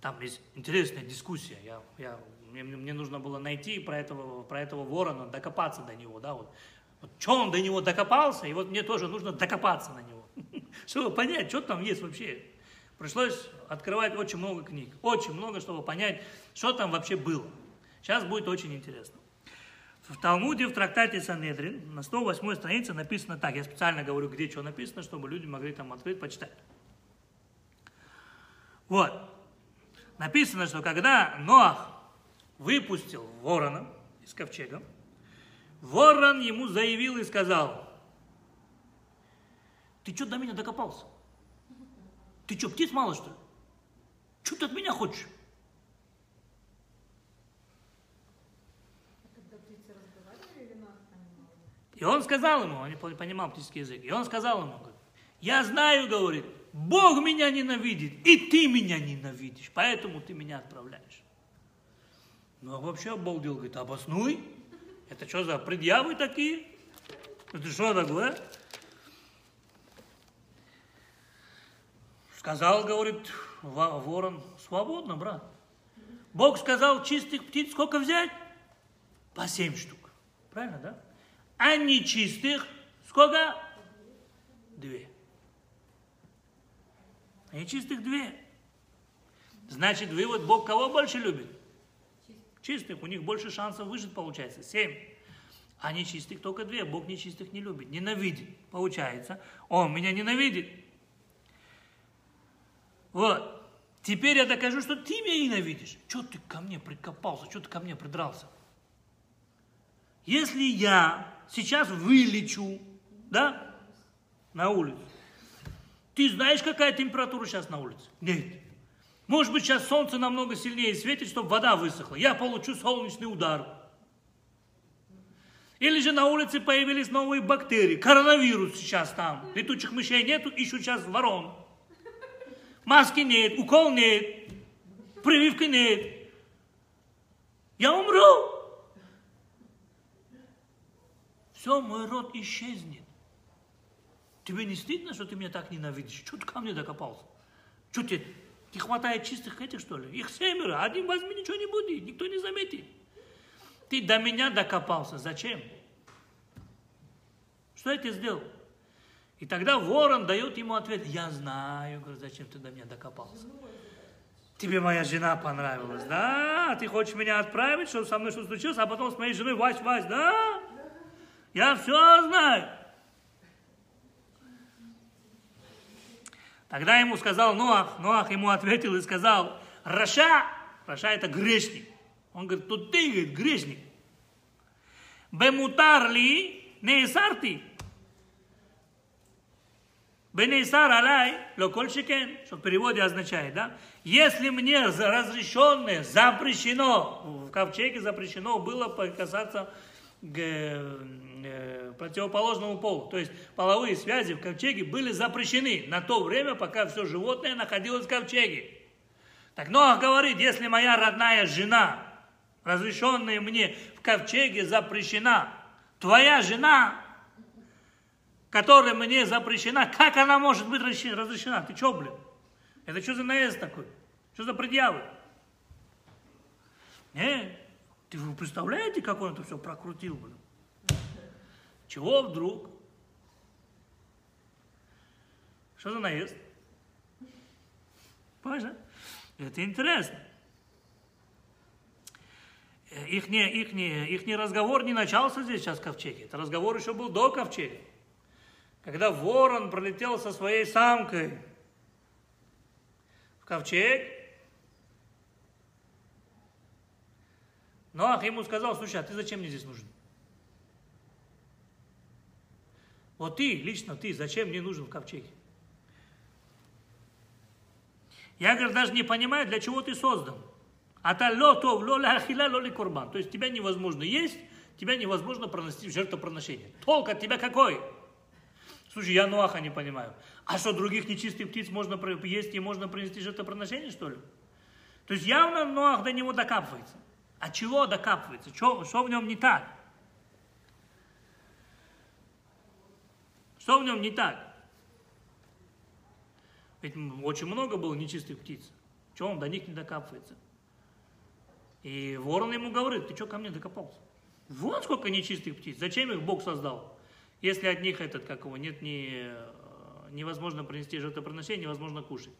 Там есть интересная дискуссия. Я, я, мне, мне нужно было найти про этого, про этого ворона, докопаться до него. Да, вот. Вот что он до него докопался, и вот мне тоже нужно докопаться на него. <laughs> Чтобы понять, что там есть вообще. Пришлось открывать очень много книг. Очень много, чтобы понять, что там вообще было. Сейчас будет очень интересно. В Талмуде, в трактате Санедрин, на 108 странице написано так. Я специально говорю, где что написано, чтобы люди могли там открыть, почитать. Вот. Написано, что когда Ноах выпустил ворона из ковчега, ворон ему заявил и сказал, ты что до меня докопался? Ты что, птиц мало, что ли? Что ты от меня хочешь? И он сказал ему, он не понимал птический язык, и он сказал ему, я знаю, говорит, Бог меня ненавидит, и ты меня ненавидишь, поэтому ты меня отправляешь. Ну, а вообще обалдел, говорит, обоснуй. Это что за предъявы такие? Это что такое? Сказал, говорит, ворон, свободно, брат. Бог сказал, чистых птиц сколько взять? По семь штук. Правильно, да? А нечистых сколько? Две. Нечистых две. Значит, вывод, Бог кого больше любит? Чистых. У них больше шансов выжить получается. Семь. А нечистых только две. Бог нечистых не любит. Ненавидит. Получается. Он меня ненавидит. Вот. Теперь я докажу, что ты меня ненавидишь. Что ты ко мне прикопался? Что ты ко мне придрался? Если я сейчас вылечу, да, на улицу, ты знаешь, какая температура сейчас на улице? Нет. Может быть, сейчас солнце намного сильнее светит, чтобы вода высохла. Я получу солнечный удар. Или же на улице появились новые бактерии. Коронавирус сейчас там. Летучих мышей нету, ищут сейчас ворон. Маски нет, укол нет, прививки нет. Я умру. Все, мой род исчезнет. Тебе не стыдно, что ты меня так ненавидишь? Что ты ко мне докопался? Что тебе, не хватает чистых этих, что ли? Их семеро, один возьми, ничего не будет, никто не заметит. Ты до меня докопался, зачем? Что я тебе сделал? И тогда ворон дает ему ответ, я знаю, говорю, зачем ты до меня докопался. Тебе моя жена понравилась, да? Ты хочешь меня отправить, чтобы со мной что случилось, а потом с моей женой Вась, Вась, да? Я все знаю. Тогда ему сказал Ноах, Ноах ему ответил и сказал, רשע, רשע это грешник. Он говорит, тут ты, говорит, грешник. במותר לי נאסרתי, בנאסר עלי, לא כל שכן, что в переводе означает, да? Если мне разрешенное, запрещено, в ковчеге запрещено было касаться противоположному полу. То есть половые связи в ковчеге были запрещены на то время, пока все животное находилось в ковчеге. Так Ноах говорит, если моя родная жена, разрешенная мне в ковчеге, запрещена, твоя жена которая мне запрещена, как она может быть разрешена? Ты что, блин? Это что за наезд такой? Что за предъявы? Не, ты вы представляете, как он это все прокрутил, блин? Чего вдруг? Что за наезд? Понимаешь, Это интересно. Их, не, их, не, их не разговор не начался здесь сейчас в ковчеге. Это разговор еще был до ковчега когда ворон пролетел со своей самкой в ковчег, Ноах ему сказал, слушай, а ты зачем мне здесь нужен? Вот ты, лично ты, зачем мне нужен в ковчеге? Я, говорю, даже не понимаю, для чего ты создан. А та лотов, лоля ахила, лоли курбан. То есть тебя невозможно есть, тебя невозможно проносить в жертвоприношение. Толк от тебя какой? Слушай, я Нуаха не понимаю. А что, других нечистых птиц можно есть и можно принести жертвоприношение, что ли? То есть явно Нуах до него докапывается. А чего докапывается? Что, что в нем не так? Что в нем не так? Ведь очень много было нечистых птиц. Чего он до них не докапывается? И ворон ему говорит, ты что ко мне докопался? Вот сколько нечистых птиц. Зачем их Бог создал? Если от них этот, как его, нет ни, невозможно принести жертвоприношение, невозможно кушать.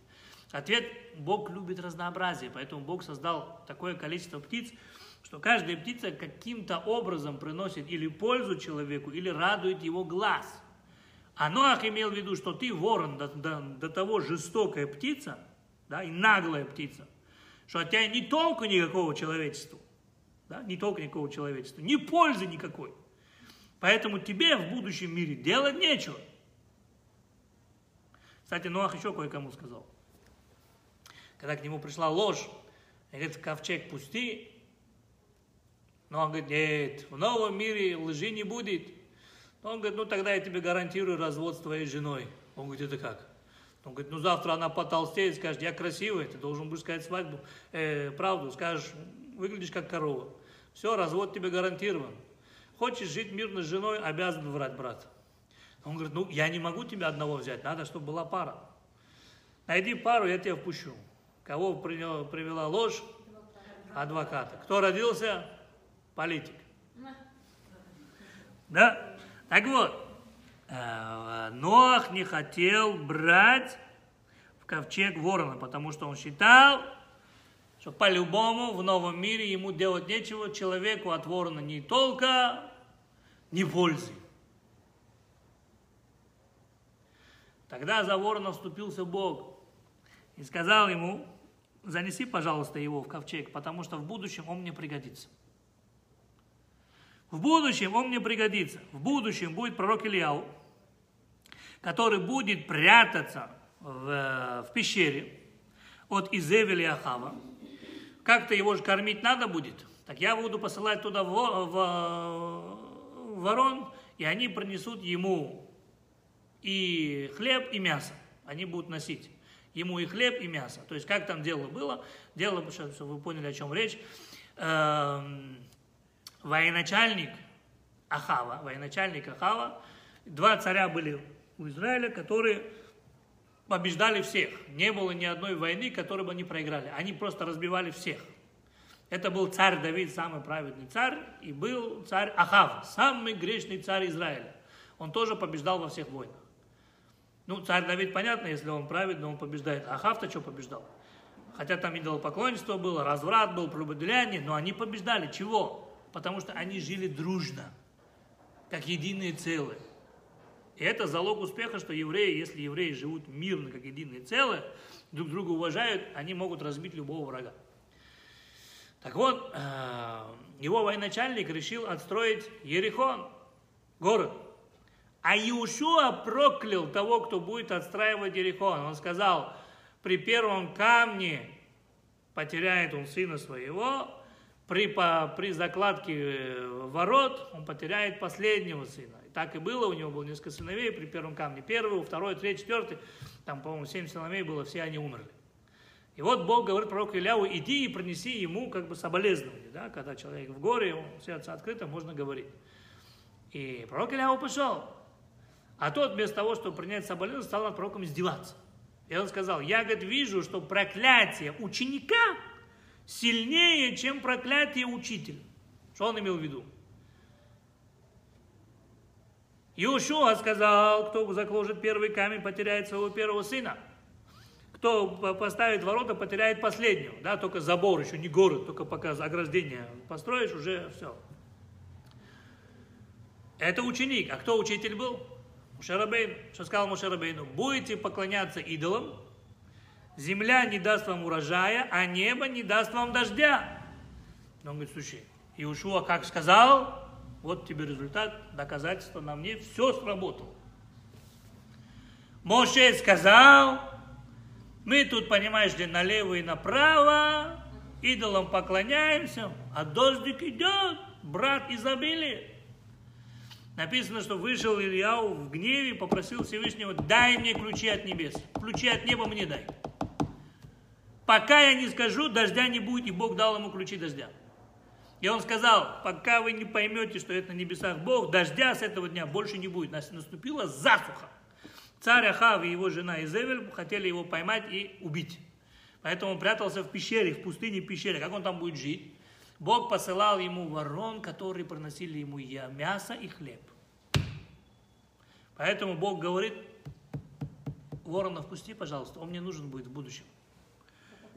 Ответ – Бог любит разнообразие, поэтому Бог создал такое количество птиц, что каждая птица каким-то образом приносит или пользу человеку, или радует его глаз. А Ноах имел в виду, что ты ворон до, до, до того жестокая птица, да, и наглая птица, что от тебя ни толку никакого человечеству, да, ни толку никакого человечеству, ни пользы никакой – Поэтому тебе в будущем мире делать нечего. Кстати, Ноах еще кое-кому сказал. когда к нему пришла ложь, говорит, ковчег пусти. Но он говорит, нет, в новом мире лжи не будет. Он говорит, ну тогда я тебе гарантирую развод с твоей женой. Он говорит, это как? Он говорит, ну завтра она потолстеет, скажет, я красивый, ты должен будешь сказать свадьбу, э, правду, скажешь, выглядишь как корова. Все, развод тебе гарантирован. Хочешь жить мирно с женой, обязан врать, брат. Он говорит, ну я не могу тебя одного взять, надо, чтобы была пара. Найди пару, я тебя впущу. Кого привела ложь? Адвоката. Кто родился? Политик. Да? Так вот, э, Ноах не хотел брать в ковчег ворона, потому что он считал, что по-любому в новом мире ему делать нечего, человеку от ворона не только не пользы. Тогда за ворона вступился Бог и сказал ему, занеси, пожалуйста, его в ковчег, потому что в будущем он мне пригодится. В будущем он мне пригодится. В будущем будет пророк Ильяу, который будет прятаться в, в пещере от Изевеля и Ахава. Как-то его же кормить надо будет. Так я буду посылать туда в, в, ворон, и они принесут ему и хлеб, и мясо. Они будут носить ему и хлеб, и мясо. То есть, как там дело было? Дело, чтобы вы поняли, о чем речь. Военачальник Ахава, военачальник Ахава, два царя были у Израиля, которые побеждали всех. Не было ни одной войны, которую бы они проиграли. Они просто разбивали всех. Это был царь Давид, самый праведный царь, и был царь Ахав, самый грешный царь Израиля. Он тоже побеждал во всех войнах. Ну, царь Давид, понятно, если он праведный, он побеждает. Ахав-то что побеждал? Хотя там идолопоклонничество было, разврат был, прелюбодеяние, но они побеждали. Чего? Потому что они жили дружно, как единые целые. И это залог успеха, что евреи, если евреи живут мирно, как единые целые, друг друга уважают, они могут разбить любого врага. Так вот, э, его военачальник решил отстроить Ерихон, город. А Иушуа проклял того, кто будет отстраивать Ерихон. Он сказал, при первом камне потеряет он сына своего, при, по, при закладке э, ворот он потеряет последнего сына. И так и было, у него было несколько сыновей, при первом камне первый, второй, третий, четвертый, там, по-моему, семь сыновей было, все они умерли. И вот Бог говорит пророку Иляу, иди и принеси ему как бы соболезнование, да, когда человек в горе, сердце открыто, можно говорить. И пророк Иляу пошел, а тот вместо того, чтобы принять соболезнование, стал над пророком издеваться. И он сказал, я, говорит, вижу, что проклятие ученика сильнее, чем проклятие учителя. Что он имел в виду? Иошуа сказал, кто закложит первый камень, потеряет своего первого сына. Кто поставит ворота, потеряет последнего. Да, только забор, еще не город, только пока ограждение построишь, уже все. Это ученик. А кто учитель был? Мушарабейн, что сказал Мушарабейну, будете поклоняться идолам, земля не даст вам урожая, а небо не даст вам дождя. Но он говорит, слушай, Иушуа как сказал, вот тебе результат, доказательство на мне, все сработало. Моше сказал, мы тут, понимаешь ли, налево и направо, идолам поклоняемся, а дождик идет, брат изобилия. Написано, что вышел Ильяу в гневе, попросил Всевышнего, дай мне ключи от небес. Ключи от неба мне дай. Пока я не скажу, дождя не будет, и Бог дал ему ключи дождя. И он сказал, пока вы не поймете, что это на небесах Бог, дождя с этого дня больше не будет. Наступила засуха. Царь Ахав и его жена Изевель хотели его поймать и убить. Поэтому он прятался в пещере, в пустыне пещере. Как он там будет жить? Бог посылал ему ворон, которые приносили ему мясо и хлеб. Поэтому Бог говорит, ворона впусти, пожалуйста, он мне нужен будет в будущем.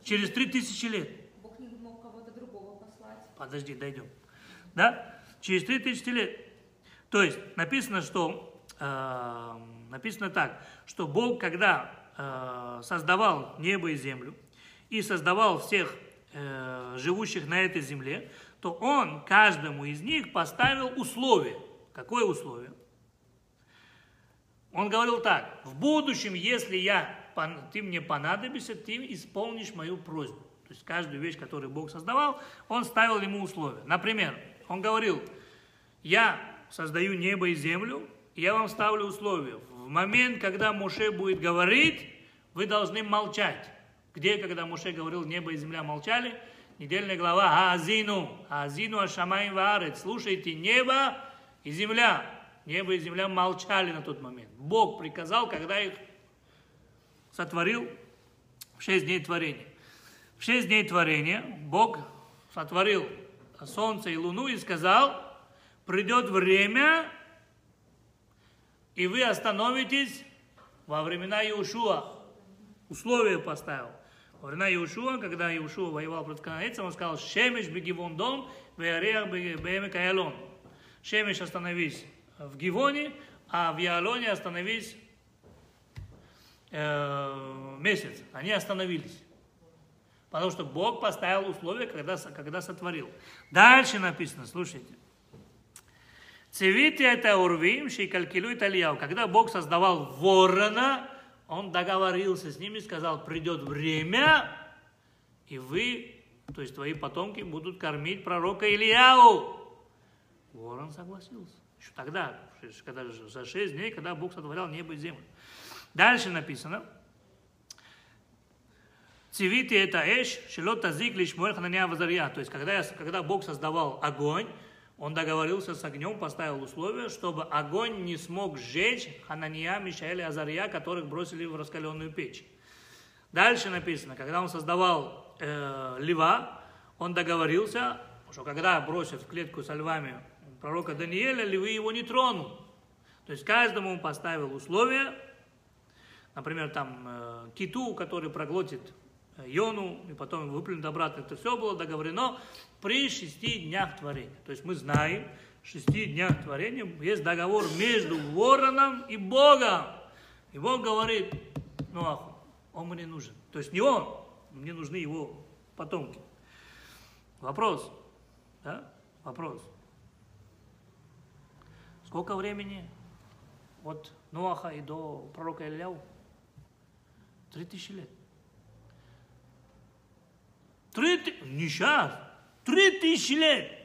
Через три тысячи лет. Бог не мог кого-то другого послать. Подожди, дойдем. Да? Через три тысячи лет. То есть написано, что э, написано так, что Бог, когда э, создавал небо и землю и создавал всех э, живущих на этой земле, то он каждому из них поставил условие. Какое условие? Он говорил так, в будущем, если я ты мне понадобишься, ты исполнишь мою просьбу. То есть каждую вещь, которую Бог создавал, Он ставил ему условия. Например, Он говорил, я создаю небо и землю, и я вам ставлю условия. В момент, когда Моше будет говорить, вы должны молчать. Где, когда Моше говорил, небо и земля молчали? Недельная глава Аазину. Аазину Ашамай Ваарет. Слушайте, небо и земля. Небо и земля молчали на тот момент. Бог приказал, когда их сотворил в шесть дней творения. В шесть дней творения Бог сотворил солнце и луну и сказал, придет время, и вы остановитесь во времена Иешуа. Условия поставил. Во времена Иешуа, когда Иешуа воевал против канадейцев, он сказал, Шемеш бегивон дом, веарех беемек аялон. Шемеш остановись в Гивоне, а в Яалоне остановись э, месяц. Они остановились. Потому что Бог поставил условия, когда, когда сотворил. Дальше написано, слушайте. Цивити это урвим, шейкалькилует Альяу. Когда Бог создавал ворона, он договорился с ними, сказал, придет время, и вы, то есть твои потомки, будут кормить пророка Ильяу. Ворон согласился. Еще тогда, когда, за шесть дней, когда Бог сотворял небо и землю. Дальше написано. Цивити это эш, шелота зик лишь хананя вазарья. То есть, когда, я, когда Бог создавал огонь, он договорился с огнем, поставил условие, чтобы огонь не смог сжечь Ханания, Мишаэля и Азария, которых бросили в раскаленную печь. Дальше написано, когда он создавал э, льва, он договорился, что когда бросят в клетку со львами пророка Даниэля, львы его не тронут. То есть каждому он поставил условия, например, там э, киту, который проглотит Йону, и потом выплюнет обратно. Это все было договорено при шести днях творения. То есть мы знаем, шести днях творения есть договор между вороном и Богом. И Бог говорит, ну, он мне нужен. То есть не он, мне нужны его потомки. Вопрос, да? Вопрос. Сколько времени от Ноаха и до пророка Ильяу? Три тысячи лет. Три, не сейчас, три тысячи лет.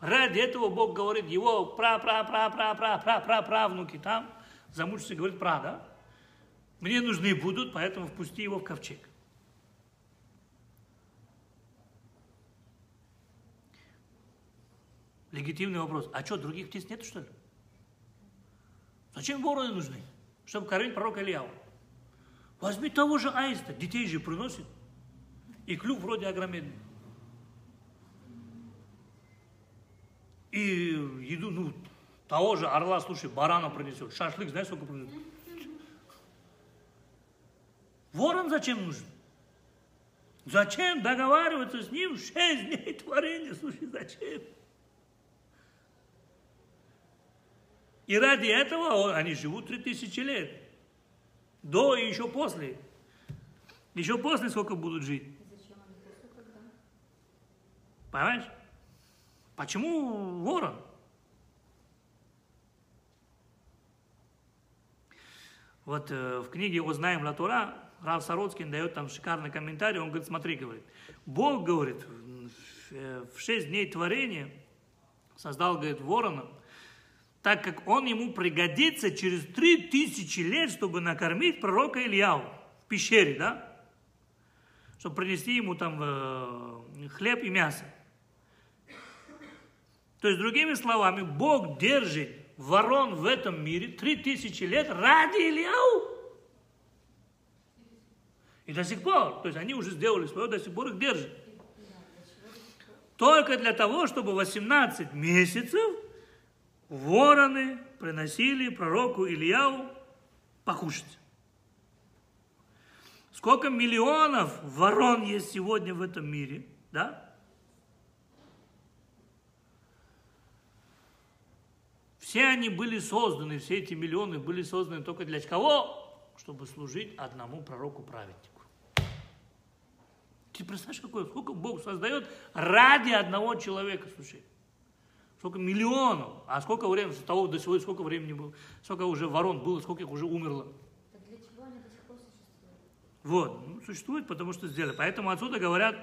Ради этого Бог говорит, его пра пра пра пра пра пра пра правнуки там, замучится, говорит, пра, да? Мне нужны будут, поэтому впусти его в ковчег. Легитимный вопрос. А что, других птиц нет, что ли? Зачем вороны нужны? Чтобы кормить пророка Ильяу. Возьми того же аиста, детей же приносит. И клюв вроде огроменный. И еду, ну, того же орла, слушай, барана принесет. Шашлык, знаешь, сколько принесет? Ворон зачем нужен? Зачем договариваться с ним шесть дней творения? Слушай, зачем? И ради этого они живут три тысячи лет. До и еще после. Еще после сколько будут жить. Понимаешь? Почему ворон? Вот э, в книге «Узнаем Ла Тура» Рав Сородский дает там шикарный комментарий, он говорит, смотри, говорит, Бог, говорит, в шесть дней творения создал, говорит, ворона, так как он ему пригодится через три тысячи лет, чтобы накормить пророка Ильяу в пещере, да? Чтобы принести ему там э, хлеб и мясо. То есть, другими словами, Бог держит ворон в этом мире три тысячи лет ради Ильяу. И до сих пор, то есть они уже сделали свое, до сих пор их держат. Только для того, чтобы 18 месяцев вороны приносили пророку Ильяу покушать. Сколько миллионов ворон есть сегодня в этом мире, да? Все они были созданы, все эти миллионы были созданы только для кого? Чтобы служить одному пророку-праведнику. Ты представляешь, какое, сколько Бог создает ради одного человека, слушай. Сколько миллионов, а сколько времени, с того до сегодня сколько времени было, сколько уже ворон было, сколько их уже умерло. Так для чего они до сих пор существуют? Вот, ну, существует, потому что сделали. Поэтому отсюда говорят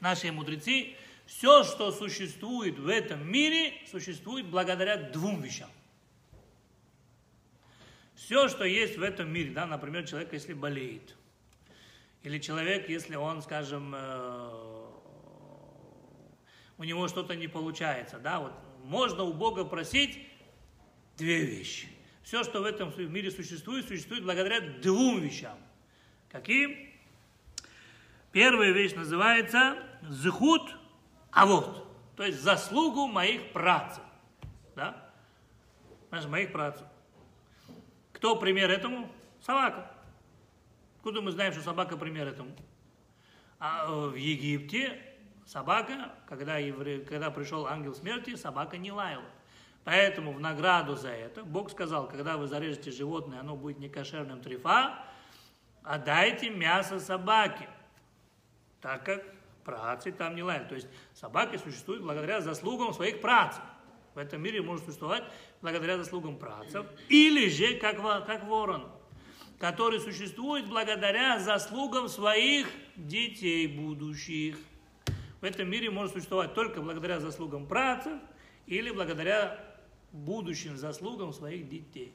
наши мудрецы, все, что существует в этом мире, существует благодаря двум вещам. Все, что есть в этом мире, да, например, человек, если болеет, или человек, если он, скажем, э, у него что-то не получается, да, вот можно у Бога просить две вещи. Все, что в этом мире существует, существует благодаря двум вещам. Каким? Первая вещь называется зхут авод, то есть заслугу моих працев. Да? Знаешь, моих працев. Кто пример этому? Собака. Откуда мы знаем, что собака пример этому? А э, в Египте собака, когда, евре... когда пришел ангел смерти, собака не лаяла. Поэтому в награду за это Бог сказал, когда вы зарежете животное, оно будет некошерным трефа, отдайте мясо собаке, так как працы там не лаяли. То есть собаки существуют благодаря заслугам своих працев. В этом мире может существовать благодаря заслугам працев. Или же, как, как ворон, который существует благодаря заслугам своих детей будущих. В этом мире может существовать только благодаря заслугам працев или благодаря будущим заслугам своих детей.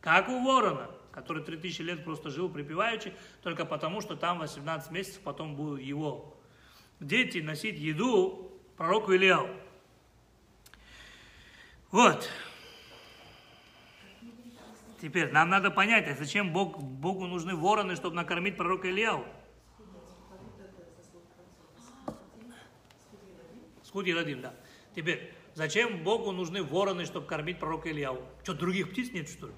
Как у ворона, который 3000 лет просто жил припеваючи, только потому, что там 18 месяцев потом будут его дети носить еду пророку Ильяу. Вот. Теперь нам надо понять, а зачем Бог, Богу нужны вороны, чтобы накормить пророка Ильяу? Скуди Радим, да. Теперь, зачем Богу нужны вороны, чтобы кормить пророка Ильяу? Что, других птиц нет, что ли?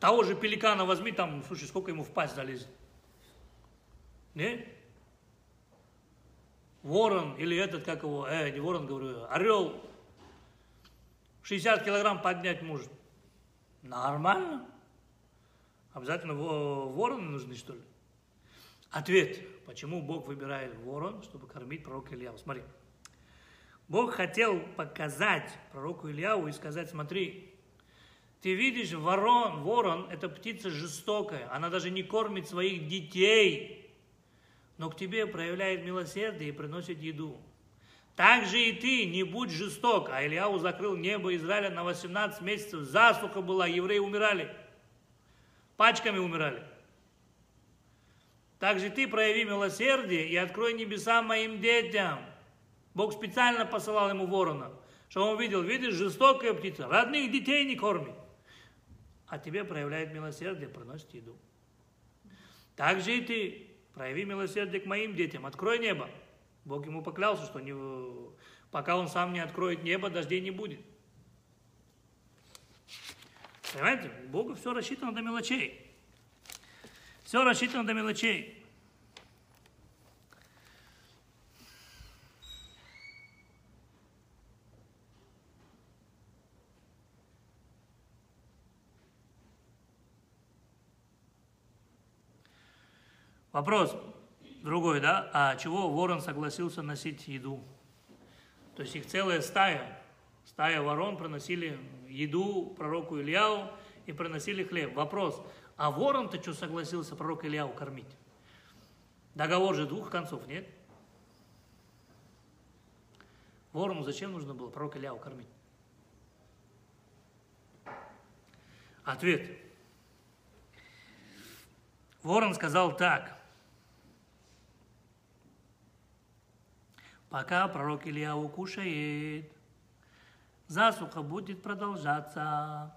Того же пеликана возьми, там, слушай, сколько ему в пасть залезет? Не? Ворон или этот, как его, э, не ворон, говорю, орел, 60 килограмм поднять может. Нормально. Обязательно вороны нужны, что ли? Ответ, почему Бог выбирает ворон, чтобы кормить пророка Ильяу. Смотри, Бог хотел показать пророку Ильяу и сказать, смотри, ты видишь, ворон, ворон – это птица жестокая, она даже не кормит своих детей, но к тебе проявляет милосердие и приносит еду. Так же и ты, не будь жесток. А Ильяу закрыл небо Израиля на 18 месяцев, засуха была, евреи умирали, пачками умирали. Так же ты прояви милосердие и открой небеса моим детям. Бог специально посылал ему ворона, чтобы он видел, видишь, жестокая птица, родных детей не кормит а тебе проявляет милосердие, приносит еду. Так же и ты прояви милосердие к моим детям, открой небо. Бог ему поклялся, что не, пока он сам не откроет небо, дождей не будет. Понимаете, у Бога все рассчитано до мелочей. Все рассчитано до мелочей. Вопрос другой, да? А чего ворон согласился носить еду? То есть их целая стая, стая ворон приносили еду пророку Ильяу и приносили хлеб. Вопрос, а ворон-то что согласился пророк Ильяу кормить? Договор же двух концов, нет? Ворону зачем нужно было пророк Ильяу кормить? Ответ. Ворон сказал так. пока пророк Илья укушает. Засуха будет продолжаться.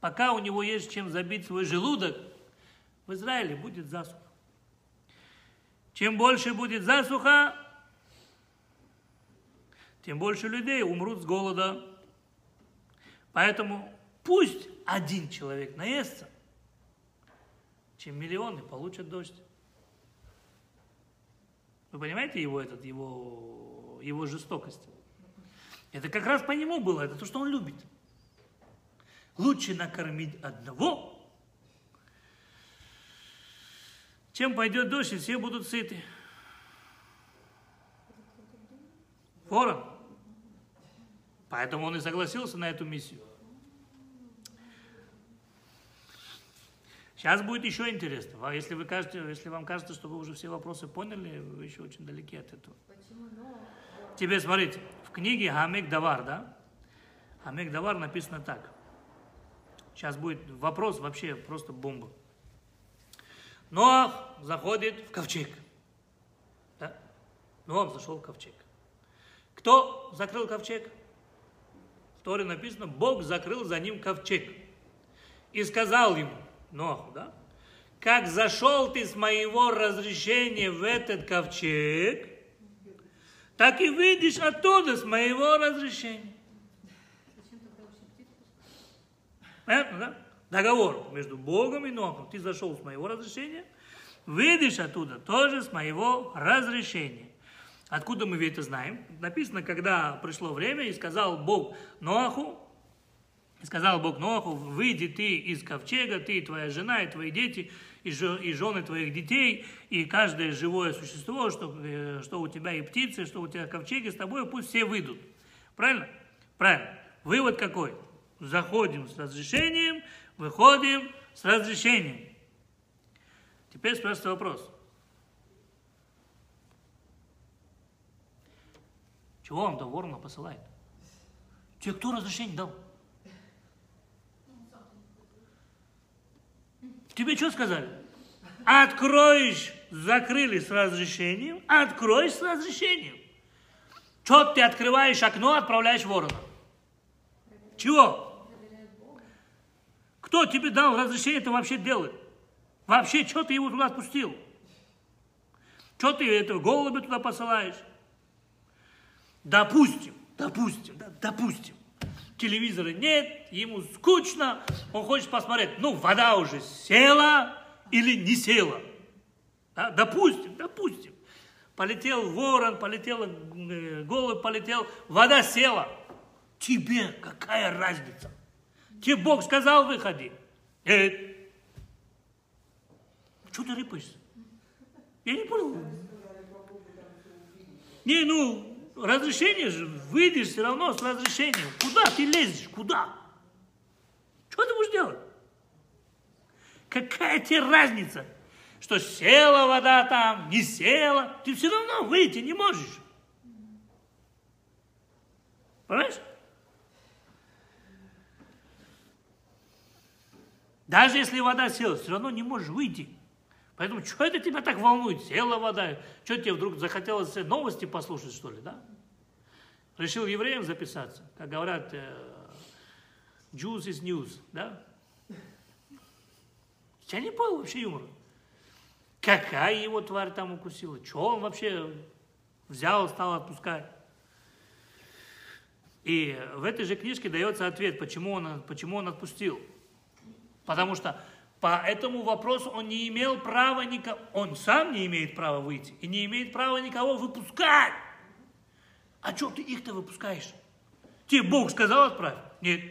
Пока у него есть чем забить свой желудок, в Израиле будет засуха. Чем больше будет засуха, тем больше людей умрут с голода. Поэтому пусть один человек наестся, чем миллионы получат дождь. Вы понимаете его, этот, его, его жестокость? Это как раз по нему было, это то, что он любит. Лучше накормить одного, чем пойдет дождь, и все будут сыты. Ворон. Поэтому он и согласился на эту миссию. Сейчас будет еще интересно. А если, вы кажете, если вам кажется, что вы уже все вопросы поняли, вы еще очень далеки от этого. Почему? Теперь смотрите, в книге Хамек Давар, да? Хамек Давар написано так. Сейчас будет вопрос вообще просто бомба. Ноах заходит в ковчег. Да? Ноах зашел в ковчег. Кто закрыл ковчег? В Торе написано, Бог закрыл за ним ковчег. И сказал ему, Ноаху, да? Как зашел ты с моего разрешения в этот ковчег, так и выйдешь оттуда с моего разрешения. Зачем тогда вообще птицу пускать? Понятно, да? Договор между Богом и Нохом. Ты зашел с моего разрешения, выйдешь оттуда тоже с моего разрешения. Откуда мы это знаем? Написано, когда пришло время, и сказал Бог Ноаху, и сказал Бог Ноаху, выйди ты из ковчега, ты и твоя жена, и твои дети, и, жены твоих детей, и каждое живое существо, что, э, что у тебя и птицы, что у тебя в ковчеге с тобой, пусть все выйдут. Правильно? Правильно. Вывод какой? Заходим с разрешением, выходим с разрешением. Теперь спрашивается вопрос. Чего он до ворона посылает? Тебе кто разрешение дал? Тебе что сказали? Откроешь, закрыли с разрешением, откроешь с разрешением. Что ты открываешь окно, отправляешь ворона? Чего? Кто тебе дал разрешение это вообще делать? Вообще, что ты его туда отпустил? Что ты этого голубя туда посылаешь? Допустим, допустим, да, допустим. Телевизора нет, ему скучно, он хочет посмотреть, ну, вода уже села или не села. Да, допустим, допустим. Полетел ворон, полетел э, голубь, полетел, вода села. Тебе какая разница? Тебе Бог сказал, выходи. Нет. Что ты рыпаешься? Я не понял. Не, ну, разрешение же, выйдешь все равно с разрешением. Куда ты лезешь? Куда? Что ты будешь делать? Какая тебе разница? Что села вода там, не села, ты все равно выйти не можешь. Понимаешь? Даже если вода села, все равно не можешь выйти. Поэтому что это тебя так волнует? Села вода. Что тебе вдруг захотелось новости послушать, что ли, да? Решил евреям записаться. Как говорят, э, Jews is news, да? Я не понял вообще юмора. Какая его тварь там укусила? Что он вообще взял, стал отпускать? И в этой же книжке дается ответ, почему он, почему он отпустил. Потому что по этому вопросу он не имел права никого, он сам не имеет права выйти и не имеет права никого выпускать. А что ты их-то выпускаешь? Тебе Бог сказал отправь? Нет.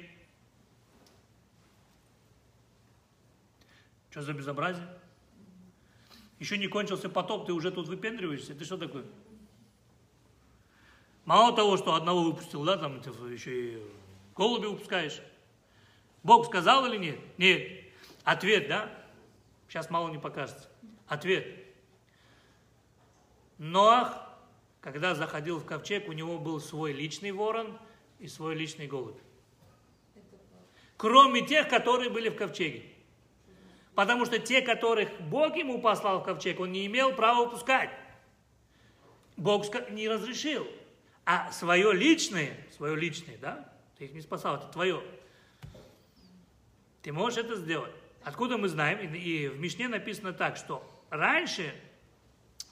Что за безобразие? Еще не кончился потоп, ты уже тут выпендриваешься? Ты что такое? Мало того, что одного выпустил, да, там ты еще и голуби выпускаешь. Бог сказал или нет? Нет. Ответ, да? Сейчас мало не покажется. Ответ. Ноах, когда заходил в ковчег, у него был свой личный ворон и свой личный голубь. Кроме тех, которые были в ковчеге. Потому что те, которых Бог ему послал в ковчег, он не имел права выпускать. Бог не разрешил. А свое личное, свое личное, да, ты их не спасал, это твое. Ты можешь это сделать. Откуда мы знаем? И, в Мишне написано так, что раньше,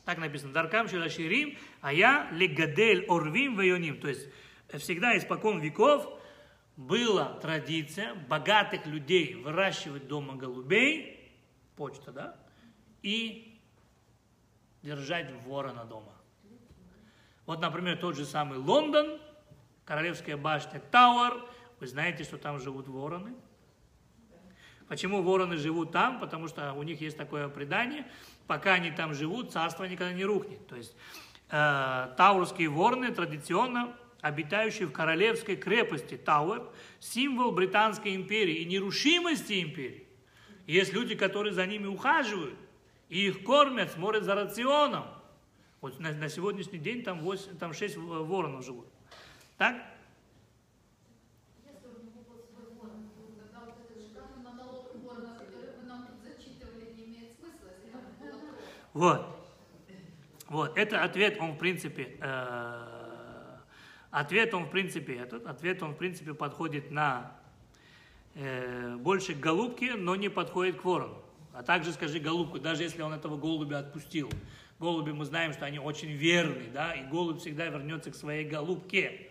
так написано, Даркам Шираширим, а я легадель орвим вайоним. То есть э, всегда испокон веков была традиция богатых людей выращивать дома голубей, почта, да, и держать ворона дома. Вот, например, тот же самый Лондон, Королевская башня Тауэр, вы знаете, что там живут вороны? Почему вороны живут там? Потому что у них есть такое предание, пока они там живут, царство никогда не рухнет. То есть э, таурские вороны традиционно обитающие в королевской крепости Тауэр, символ Британской империи и нерушимости империи. Есть люди, которые за ними ухаживают, и их кормят, смотрят за рационом. Вот на, на сегодняшний день там, 8, там 6 воронов живут. Так? Если у него был свой ворон, то тогда вот этот шикарный монолог ворона, который вы нам тут зачитывали, не имеет смысла, если там было то. Вот. Вот, это ответ, он в принципе, э, ответ он в принципе, этот ответ он в принципе подходит на э, больше к голубке, но не подходит к ворону. А также скажи голубку, даже если он этого голубя отпустил. Голуби мы знаем, что они очень верны, да, и голубь всегда вернется к своей голубке.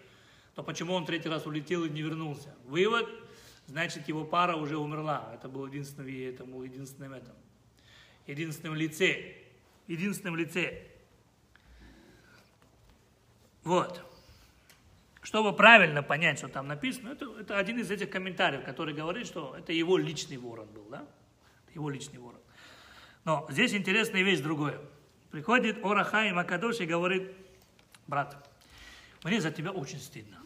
То почему он третий раз улетел и не вернулся? Вывод, значит, его пара уже умерла. Это был единственным, это был единственным этом, единственным лице, единственным лице. Вот. Чтобы правильно понять, что там написано, это, это один из этих комментариев, который говорит, что это его личный ворон был, да? Его личный ворон. Но здесь интересная вещь другое. Приходит Орахай Макадош и говорит, брат, мне за тебя очень стыдно.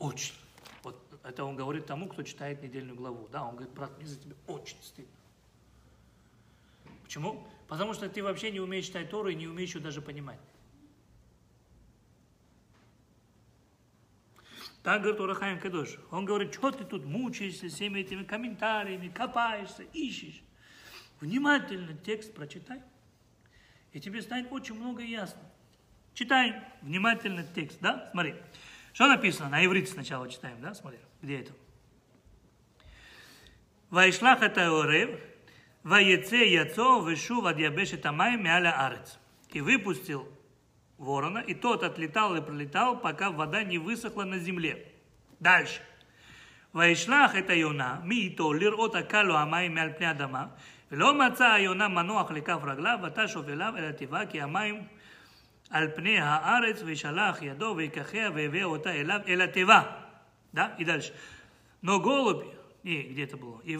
Очень. Вот это он говорит тому, кто читает недельную главу. Да, он говорит, брат, мне за тебя очень стыдно. Почему? Потому что ты вообще не умеешь читать Тору и не умеешь ее даже понимать. Так говорит Урахаем Кадош. Он говорит, что ты тут мучаешься всеми этими комментариями, копаешься, ищешь. Внимательно текст прочитай, и тебе станет очень много ясно. Читай внимательно текст, да? Смотри. Что написано? На иврите сначала читаем, да? Смотри, где это? Вайшлах это Орев, ויצא יצו ושוב עד יבשת המים מעל הארץ. И выпустил ворона, и тот отлетал и пролетал, пока вода не высохла на земле. Дальше. וישלח את היונה מאיתו לראות הקל לו המים מעל פני אדמה, ולא מצא היונה מנוח לכף רגליו, ותשוב אליו אל התיבה, כי המים על פני הארץ, וישלח ידו ויקחיה והביא אותה אליו אל התיבה. Да? И дальше. Но голубь, и где это было? И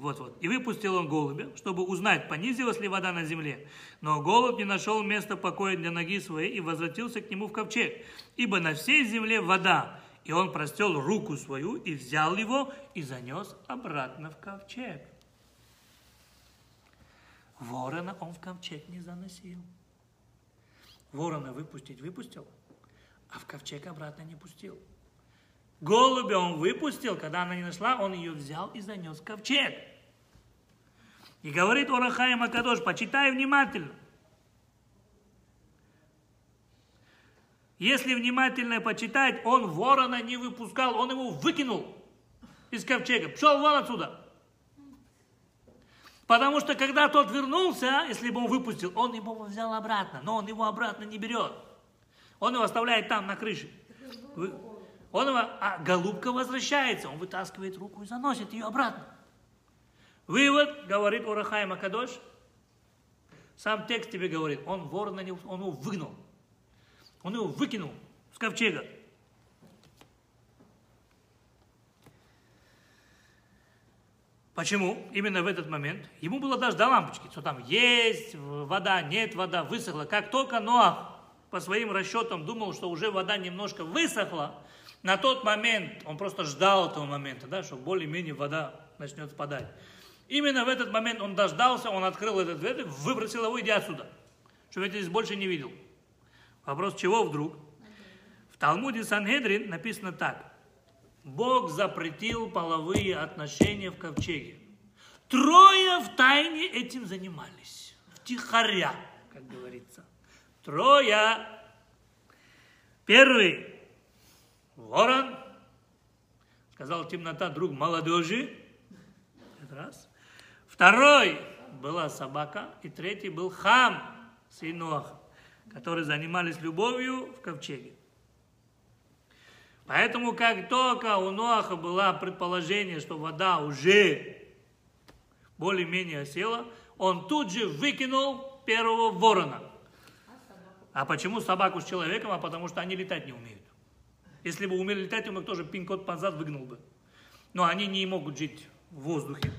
вот, вот. И выпустил он голубя, чтобы узнать, понизилась ли вода на земле. Но голубь не нашел места покоя для ноги своей и возвратился к нему в ковчег. Ибо на всей земле вода. И он простел руку свою и взял его и занес обратно в ковчег. Ворона он в ковчег не заносил. Ворона выпустить выпустил, а в ковчег обратно не пустил. Голубя он выпустил, когда она не нашла, он ее взял и занес в ковчег. И говорит Орахаим Акадош, почитай внимательно. Если внимательно почитать, он ворона не выпускал, он его выкинул из ковчега. Пшел вон отсюда. Потому что когда тот вернулся, если бы он выпустил, он его взял обратно, но он его обратно не берет. Он его оставляет там на крыше. Он его, а голубка возвращается, он вытаскивает руку и заносит ее обратно. Вывод, говорит Урахай Макадош, сам текст тебе говорит, он ворона не, он его выгнал. Он его выкинул с ковчега. Почему? Именно в этот момент. Ему было даже до лампочки, что там есть вода, нет вода, высохла. Как только Ноах по своим расчетам думал, что уже вода немножко высохла, на тот момент, он просто ждал этого момента, да, что более-менее вода начнет спадать. Именно в этот момент он дождался, он открыл этот дверь, выбросил его, иди отсюда. Чтобы я здесь больше не видел. Вопрос, чего вдруг? В Талмуде Сангедрин написано так. Бог запретил половые отношения в ковчеге. Трое в тайне этим занимались. Втихаря, как говорится. Трое. Первый. Ворон. Сказал темнота, друг молодежи. Это раз. Второй была собака. И третий был хам, сын Ноаха, которые занимались любовью в ковчеге. Поэтому как только у Ноаха было предположение, что вода уже более-менее осела, он тут же выкинул первого ворона. А почему собаку с человеком? А потому что они летать не умеют. Если бы умели летать, он их тоже пин-код назад выгнал бы. Но они не могут жить в воздухе.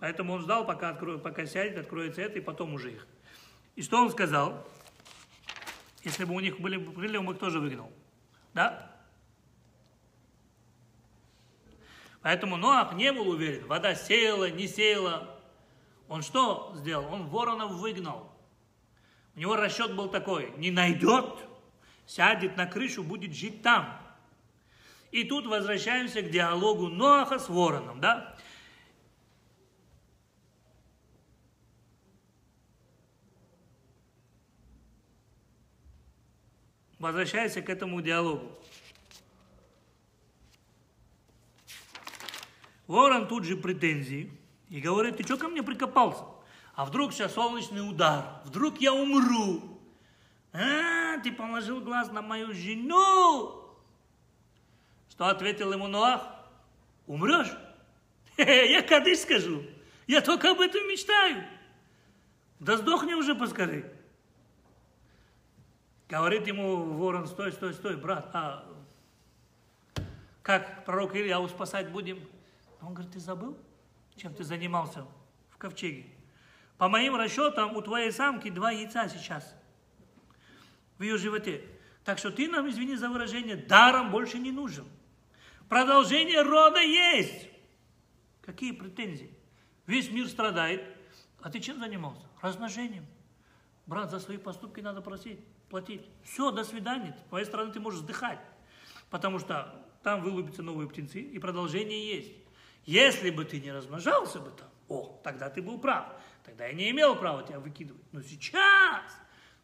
Поэтому он ждал, пока, откро... пока сядет, откроется это, и потом уже их. И что он сказал? Если бы у них были крылья, он бы их тоже выгнал. Да? Поэтому Ноах не был уверен, вода села, не села. Он что сделал? Он воронов выгнал. У него расчет был такой, не найдет, сядет на крышу, будет жить там. И тут возвращаемся к диалогу Ноаха с вороном, да? Возвращайся к этому диалогу. Ворон тут же претензии и говорит, ты что ко мне прикопался? А вдруг сейчас солнечный удар? Вдруг я умру? А, ты положил глаз на мою жену? Что ответил ему Ноах? Умрешь? <laughs> Я кадыш скажу. Я только об этом мечтаю. Да сдохни уже поскорей. Говорит ему ворон, стой, стой, стой, брат, а как пророк Ильяу спасать будем? Он говорит, ты забыл, чем ты занимался в ковчеге? По моим расчетам, у твоей самки два яйца сейчас в ее животе. Так что ты нам, извини за выражение, даром больше не нужен. Продолжение рода есть. Какие претензии? Весь мир страдает. А ты чем занимался? Размножением. Брат, за свои поступки надо просить платить. Все, до свидания. С твоей стороны ты можешь вздыхать. Потому что там вылупятся новые птенцы, и продолжение есть. Если бы ты не размножался бы там, о, тогда ты был прав. Тогда я не имел права тебя выкидывать. Но сейчас,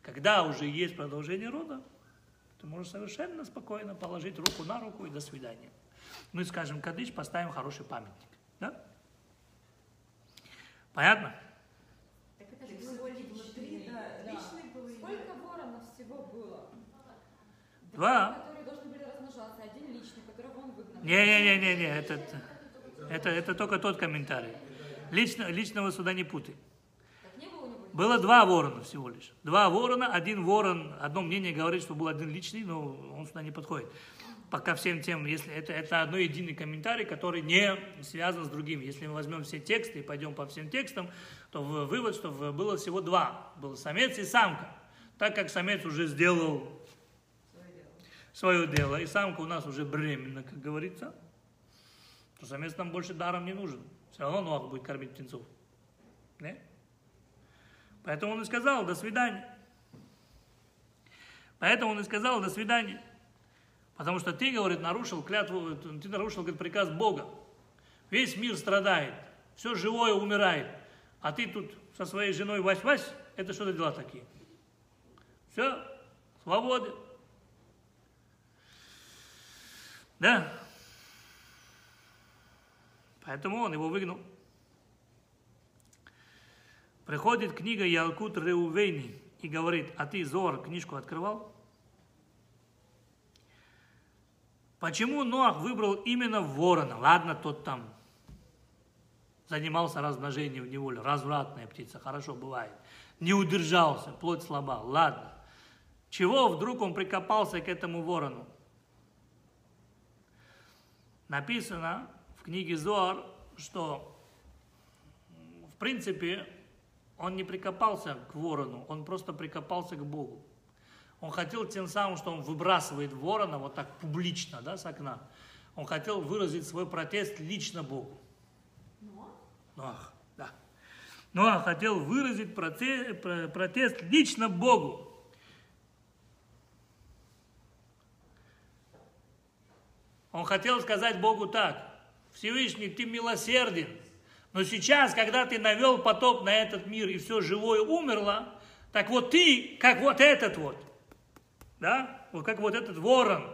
когда уже есть продолжение рода, ты можешь совершенно спокойно положить руку на руку и до свидания. И скажем, кадыш, поставим хороший памятник. Да? Понятно? Так это же всего личный, да, личный был. Сколько воронов всего было? Два. Которые должны были размножаться, один личный, которого он выгнал. Не-не-не-не, это, это, это только тот комментарий. Лично, личного суда не путай. Было два ворона всего лишь. Два ворона, один ворон, одно мнение говорит, что был один личный, но он сюда не подходит. Пока всем тем, если это, это одно единый комментарий, который не связан с другим. Если мы возьмем все тексты и пойдем по всем текстам, то вывод, что было всего два. Был самец и самка. Так как самец уже сделал свое дело, и самка у нас уже беременна, как говорится, то самец нам больше даром не нужен. Все равно Ноах будет кормить птенцов. Не? Поэтому он и сказал, до свидания. Поэтому он и сказал, до свидания. Потому что ты, говорит, нарушил клятву, ты нарушил, говорит, приказ Бога. Весь мир страдает, все живое умирает. А ты тут со своей женой Вась-Вась, это что за дела такие? Все, свободы. Да. Поэтому он его выгнал. Приходит книга Ялкут Реувейни и говорит, а ты, Зор, книжку открывал? Почему Ноах выбрал именно ворона? Ладно, тот там занимался размножением в неволе, развратная птица, хорошо бывает. Не удержался, плоть слаба, ладно. Чего вдруг он прикопался к этому ворону? Написано в книге Зоар, что в принципе он не прикопался к ворону, он просто прикопался к Богу. Он хотел тем самым, что он выбрасывает ворона вот так публично, да, с окна. Он хотел выразить свой протест лично Богу. Но? Ноах, да. Ноах хотел выразить проте- про- протест лично Богу. Он хотел сказать Богу так, Всевышний, ты милосерден, но сейчас, когда ты навел потоп на этот мир и все живое умерло, так вот ты, как вот этот вот, да, вот как вот этот ворон,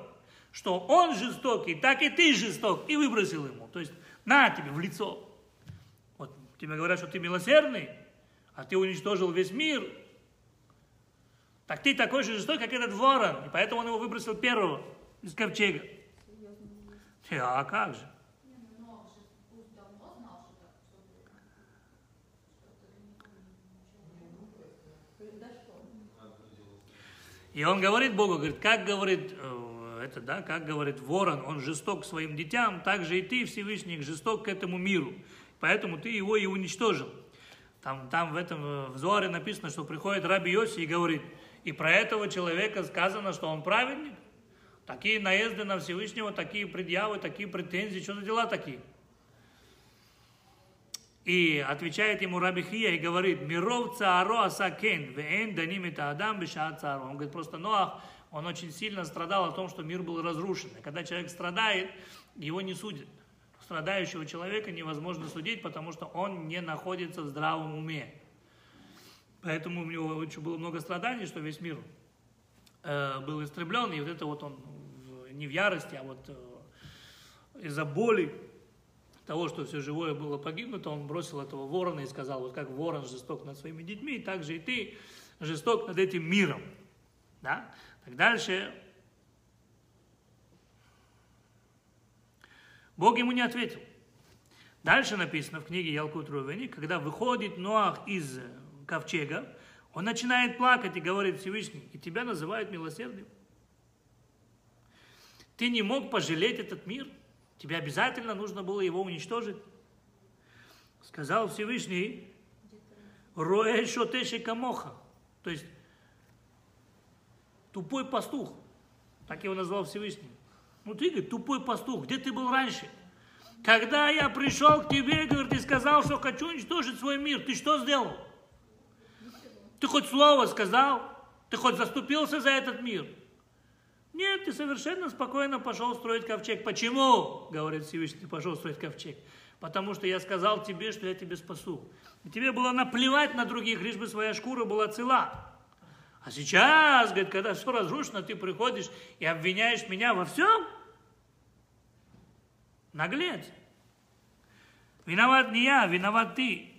что он жестокий, так и ты жесток, и выбросил ему. То есть на тебе в лицо. Вот тебе говорят, что ты милосердный, а ты уничтожил весь мир. Так ты такой же жестокий, как этот ворон. И поэтому он его выбросил первого из ковчега. А как же? Не, ну Ноах же пусть давно знал, что так, что будет. Да что? И он говорит Богу, говорит, как говорит, э, это, да, как говорит ворон, он жесток к своим детям, так же и ты, Всевышний, жесток к этому миру. Поэтому ты его и уничтожил. Там, там в этом, в Зоаре написано, что приходит Раби Йоси и говорит, и про этого человека сказано, что он праведник. Такие наезды на Всевышнего, такие предъявы, такие претензии, что за дела такие? И отвечает ему Раби Хия и говорит, «Миров цааро асакен, веэн даним это адам бешаат цааро». Он говорит, просто Ноах, он очень сильно страдал о том, что мир был разрушен. И когда человек страдает, его не судят. Страдающего человека невозможно судить, потому что он не находится в здравом уме. Поэтому у него очень было много страданий, что весь мир э, был истреблен, и вот это вот он не в ярости, а вот э, из-за боли того, что все живое было погибнуто, он бросил этого ворона и сказал, вот как ворон жесток над своими детьми, так же и ты жесток над этим миром. Да? Так дальше Бог ему не ответил. Дальше написано в книге Ялкут Рувени, когда выходит Ноах из ковчега, он начинает плакать и говорит Всевышний, и тебя называют милосердным. Ты не мог пожалеть этот мир – Тебе обязательно нужно было его уничтожить. Сказал Всевышний, Роэ шотеши камоха. То есть, тупой пастух. Так его назвал Всевышний. Ну ты, говорит, тупой пастух, где ты был раньше? Когда я пришел к тебе, говорит, и сказал, что хочу уничтожить свой мир, ты что сделал? Ты хоть слово сказал? Ты хоть заступился за этот мир? Нет, ты совершенно спокойно пошел строить ковчег. Почему? Говорит Всевышний, ты пошел строить ковчег. Потому что я сказал тебе, что я тебе спасу. И тебе было наплевать на других, лишь бы своя шкура была цела. А сейчас, говорит, когда все разрушено, ты приходишь и обвиняешь меня во всем? Наглец. Виноват не я, виноват ты.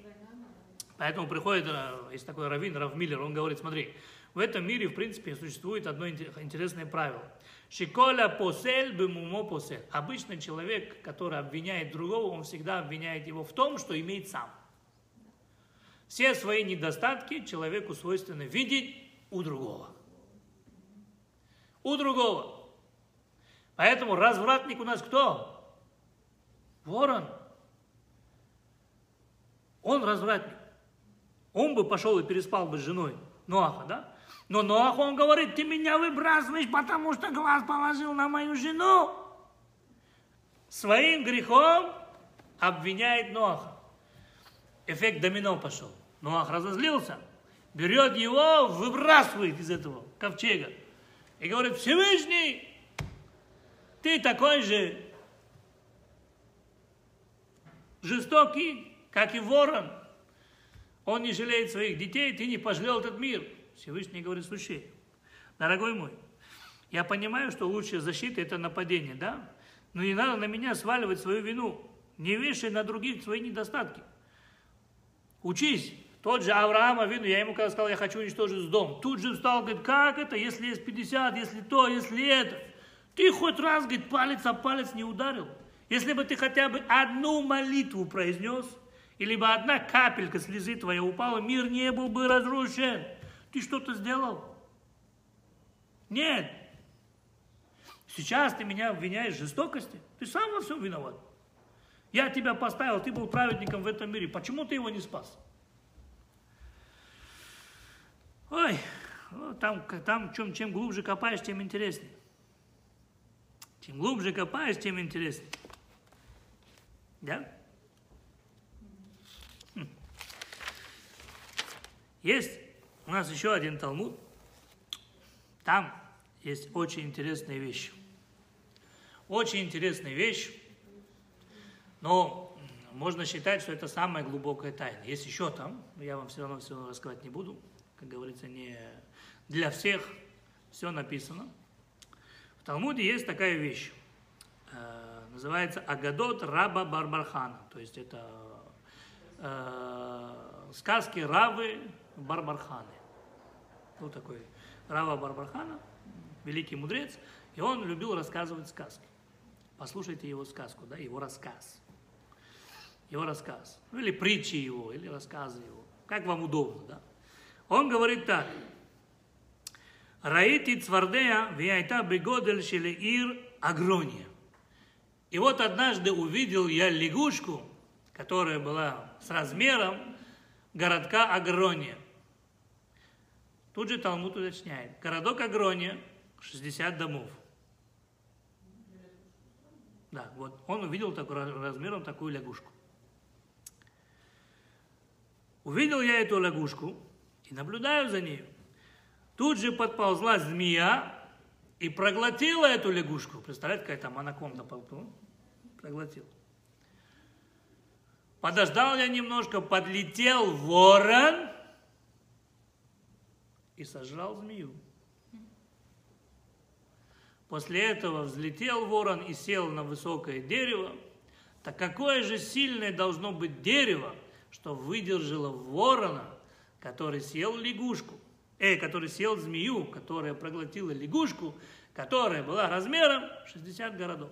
Поэтому приходит, э, есть такой раввин, Рав Миллер, он говорит, смотри, в этом мире, в принципе, существует одно интересное правило. Шиколя посель бемумо посель. Обычный человек, который обвиняет другого, он всегда обвиняет его в том, что имеет сам. Все свои недостатки человеку свойственно видеть у другого. У другого. Поэтому развратник у нас кто? Ворон. Он развратник. Он бы пошел и переспал бы с женой Ноаха, да? Но Ноах, он говорит, ты меня выбрасываешь, потому что глаз положил на мою жену. Своим грехом обвиняет Ноаха. Эффект домино пошел. Ноах разозлился, берет его, выбрасывает из этого ковчега. И говорит, Всевышний, ты такой же жестокий, как и ворон. Он не жалеет своих детей, ты не пожалел этот мир. Всевышний говорит, слушай, дорогой мой, я понимаю, что лучшая защита – это нападение, да? Но не надо на меня сваливать свою вину. Не вешай на других свои недостатки. Учись. Тот же Авраам вину, я ему когда сказал, я хочу уничтожить дом. Тут же встал, говорит, как это, если есть 50, если то, если это. Ты хоть раз, говорит, палец о палец не ударил. Если бы ты хотя бы одну молитву произнес, или бы одна капелька слезы твоя упала, мир не был бы разрушен. Ты что-то сделал? Нет. Сейчас ты меня обвиняешь в жестокости. Ты сам во всем виноват. Я тебя поставил, ты был праведником в этом мире. Почему ты его не спас? Ой, там, там чем, чем глубже копаешь, тем интереснее. Чем глубже копаешь, тем интереснее. Да? Хм. Есть у нас еще один Талмуд. Там есть очень интересная вещь. Очень интересная вещь, но можно считать, что это самая глубокая тайна. Есть еще там, я вам все равно все рассказать не буду. Как говорится, не для всех все написано. В Талмуде есть такая вещь. Э, называется Агадот Раба Барбархана. То есть это э, сказки Равы Барбарханы был такой Рава Барбархана, великий мудрец, и он любил рассказывать сказки. Послушайте его сказку, да, его рассказ. Его рассказ. Ну, или притчи его, или рассказы его. Как вам удобно, да. Он говорит так. Раити цвардея вияйта бегодель шелеир агрония. И вот однажды увидел я лягушку, которая была с размером городка Агрония. Тут же Талмуд уточняет. Городок Агрония, 60 домов. Да, вот он увидел такой, размером такую лягушку. Увидел я эту лягушку и наблюдаю за ней. Тут же подползла змея и проглотила эту лягушку. Представляете, какая там анаконда проглотила. Подождал я немножко, подлетел ворон и сожрал змею. После этого взлетел ворон и сел на высокое дерево. Так какое же сильное должно быть дерево, что выдержало ворона, который съел лягушку, э, который съел змею, которая проглотила лягушку, которая была размером 60 городов.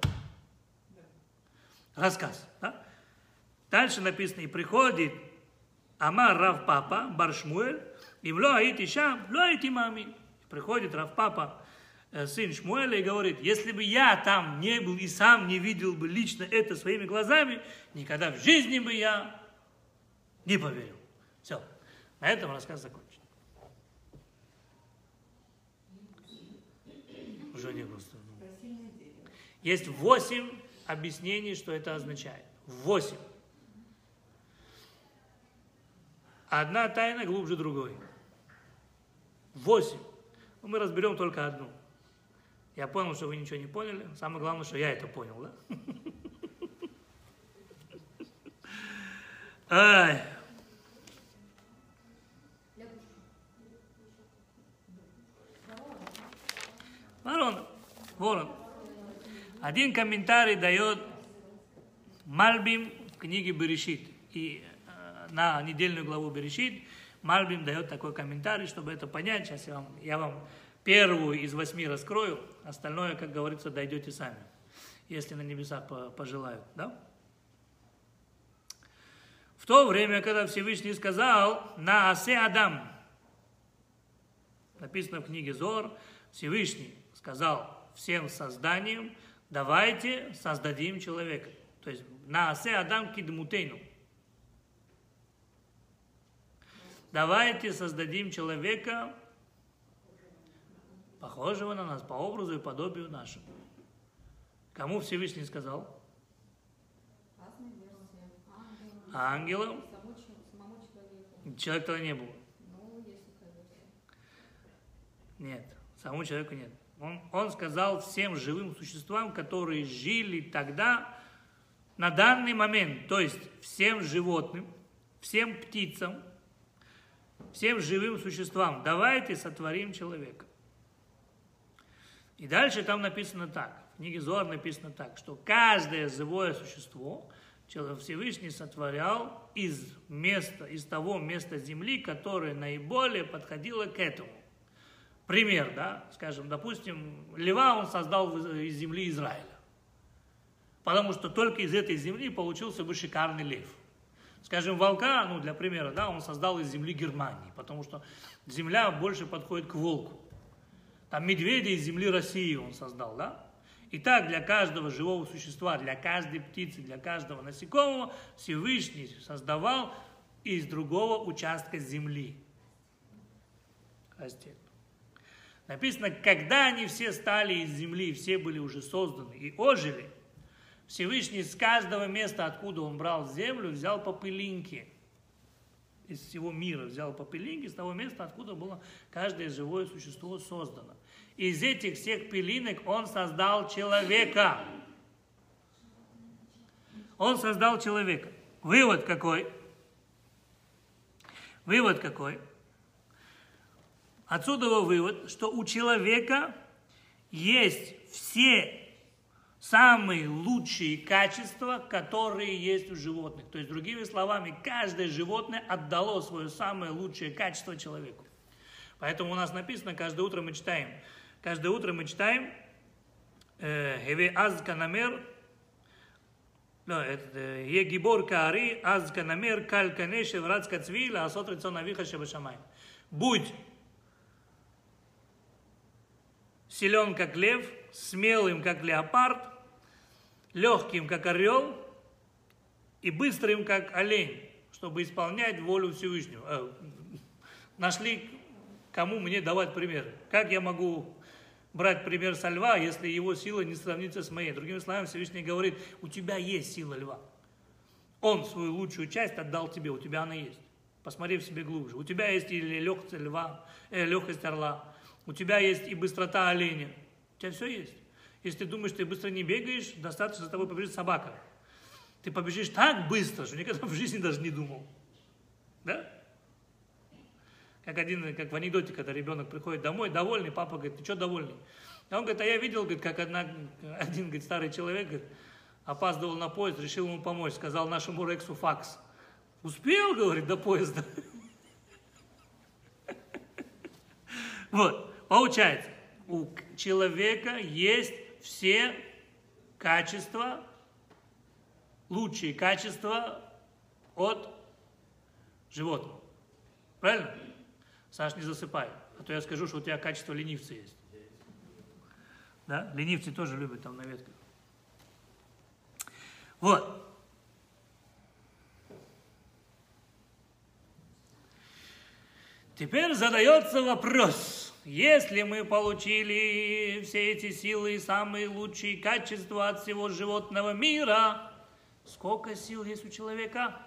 Рассказ. Да? Дальше написано, и приходит Амар Рав Папа, Баршмуэль, и в Лоаити Шам, Лоаити Мами. Приходит Рав Папа, э, сын Шмуэля, и говорит, если бы я там не был и сам не видел бы лично это своими глазами, никогда в жизни бы я не поверил. Все. На этом рассказ закончен. Уже не просто. Есть восемь объяснений, что это означает. Восемь. Одна тайна глубже другой. Восемь. Но мы разберем только одну. Я понял, что вы ничего не поняли. Самое главное, что я это понял, да? Ай. Ворон. Ворон. Один комментарий дает Мальбим в книге Берешит. И э, на недельную главу Берешит Мальбим дает такой комментарий, чтобы это понять. Сейчас я вам, я вам первую из восьми раскрою, остальное, как говорится, дойдете сами, если на небесах пожелают. Да? В то время, когда Всевышний сказал на Асе Адам, написано в книге Зор, Всевышний сказал всем созданиям, давайте создадим человека. То есть на Асе Адам кидмутейну. Давайте создадим человека, похожего на нас, по образу и подобию нашему. Кому Всевышний сказал? Ангелам. Человек тогда не было. Нет, самому человеку нет. Он, он сказал всем живым существам, которые жили тогда, на данный момент, то есть всем животным, всем птицам, всем живым существам, давайте сотворим человека. И дальше там написано так, в книге Зор написано так, что каждое живое существо Всевышний сотворял из места, из того места земли, которое наиболее подходило к этому. Пример, да, скажем, допустим, льва он создал из земли Израиля. Потому что только из этой земли получился бы шикарный лев. Скажем, волка, ну, для примера, да, он создал из земли Германии, потому что земля больше подходит к волку. Там медведя из земли России он создал, да? И так для каждого живого существа, для каждой птицы, для каждого насекомого Всевышний создавал из другого участка земли. Растет. Написано, когда они все стали из земли, все были уже созданы и ожили, Всевышний с каждого места, откуда он брал землю, взял по пылинке. Из всего мира взял по пылинке, с того места, откуда было каждое живое существо создано. Из этих всех пылинок он создал человека. Он создал человека. Вывод какой? Вывод какой? Отсюда вывод, что у человека есть все самые лучшие качества, которые есть у животных. То есть, другими словами, каждое животное отдало свое самое лучшее качество человеку. Поэтому у нас написано, каждое утро мы читаем. Каждое утро мы читаем э, «Хеве аз канамер э, Егибор Каари, Аз Канамер, Каль Канеше, Врац Кацвиля, Асот Рицон Шабашамай. Будь силен, как лев, смелым, как леопард, легким, как орел, и быстрым, как олень, чтобы исполнять волю Всевышнего. Э, нашли, кому мне давать примеры. Как я могу брать пример со льва, если его сила не сравнится с моей? Другими словами, Всевышний говорит, у тебя есть сила льва. Он свою лучшую часть отдал тебе, у тебя она есть. Посмотри в себе глубже. У тебя есть и легкость льва, э, легкость орла, у тебя есть и быстрота оленя. У тебя все есть. Если ты думаешь, ты быстро не бегаешь, достаточно за тобой побежит собака. Ты побежишь так быстро, что никогда в жизни даже не думал. Да? Как один, как в анекдоте, когда ребенок приходит домой, довольный, папа говорит, ты что довольный? А он говорит, а я видел, говорит, как одна, один говорит, старый человек говорит, опаздывал на поезд, решил ему помочь, сказал нашему Рексу факс. Успел, говорит, до поезда. <laughs> Вот, получается, у человека есть все качества, лучшие качества от животного. Правильно? Саш, не засыпай. А то я скажу, что у тебя качество ленивца есть. Да? Ленивцы тоже любят там на ветках. Вот. Теперь задается вопрос. Если мы получили все эти силы и самые лучшие качества от всего животного мира, сколько сил есть у человека?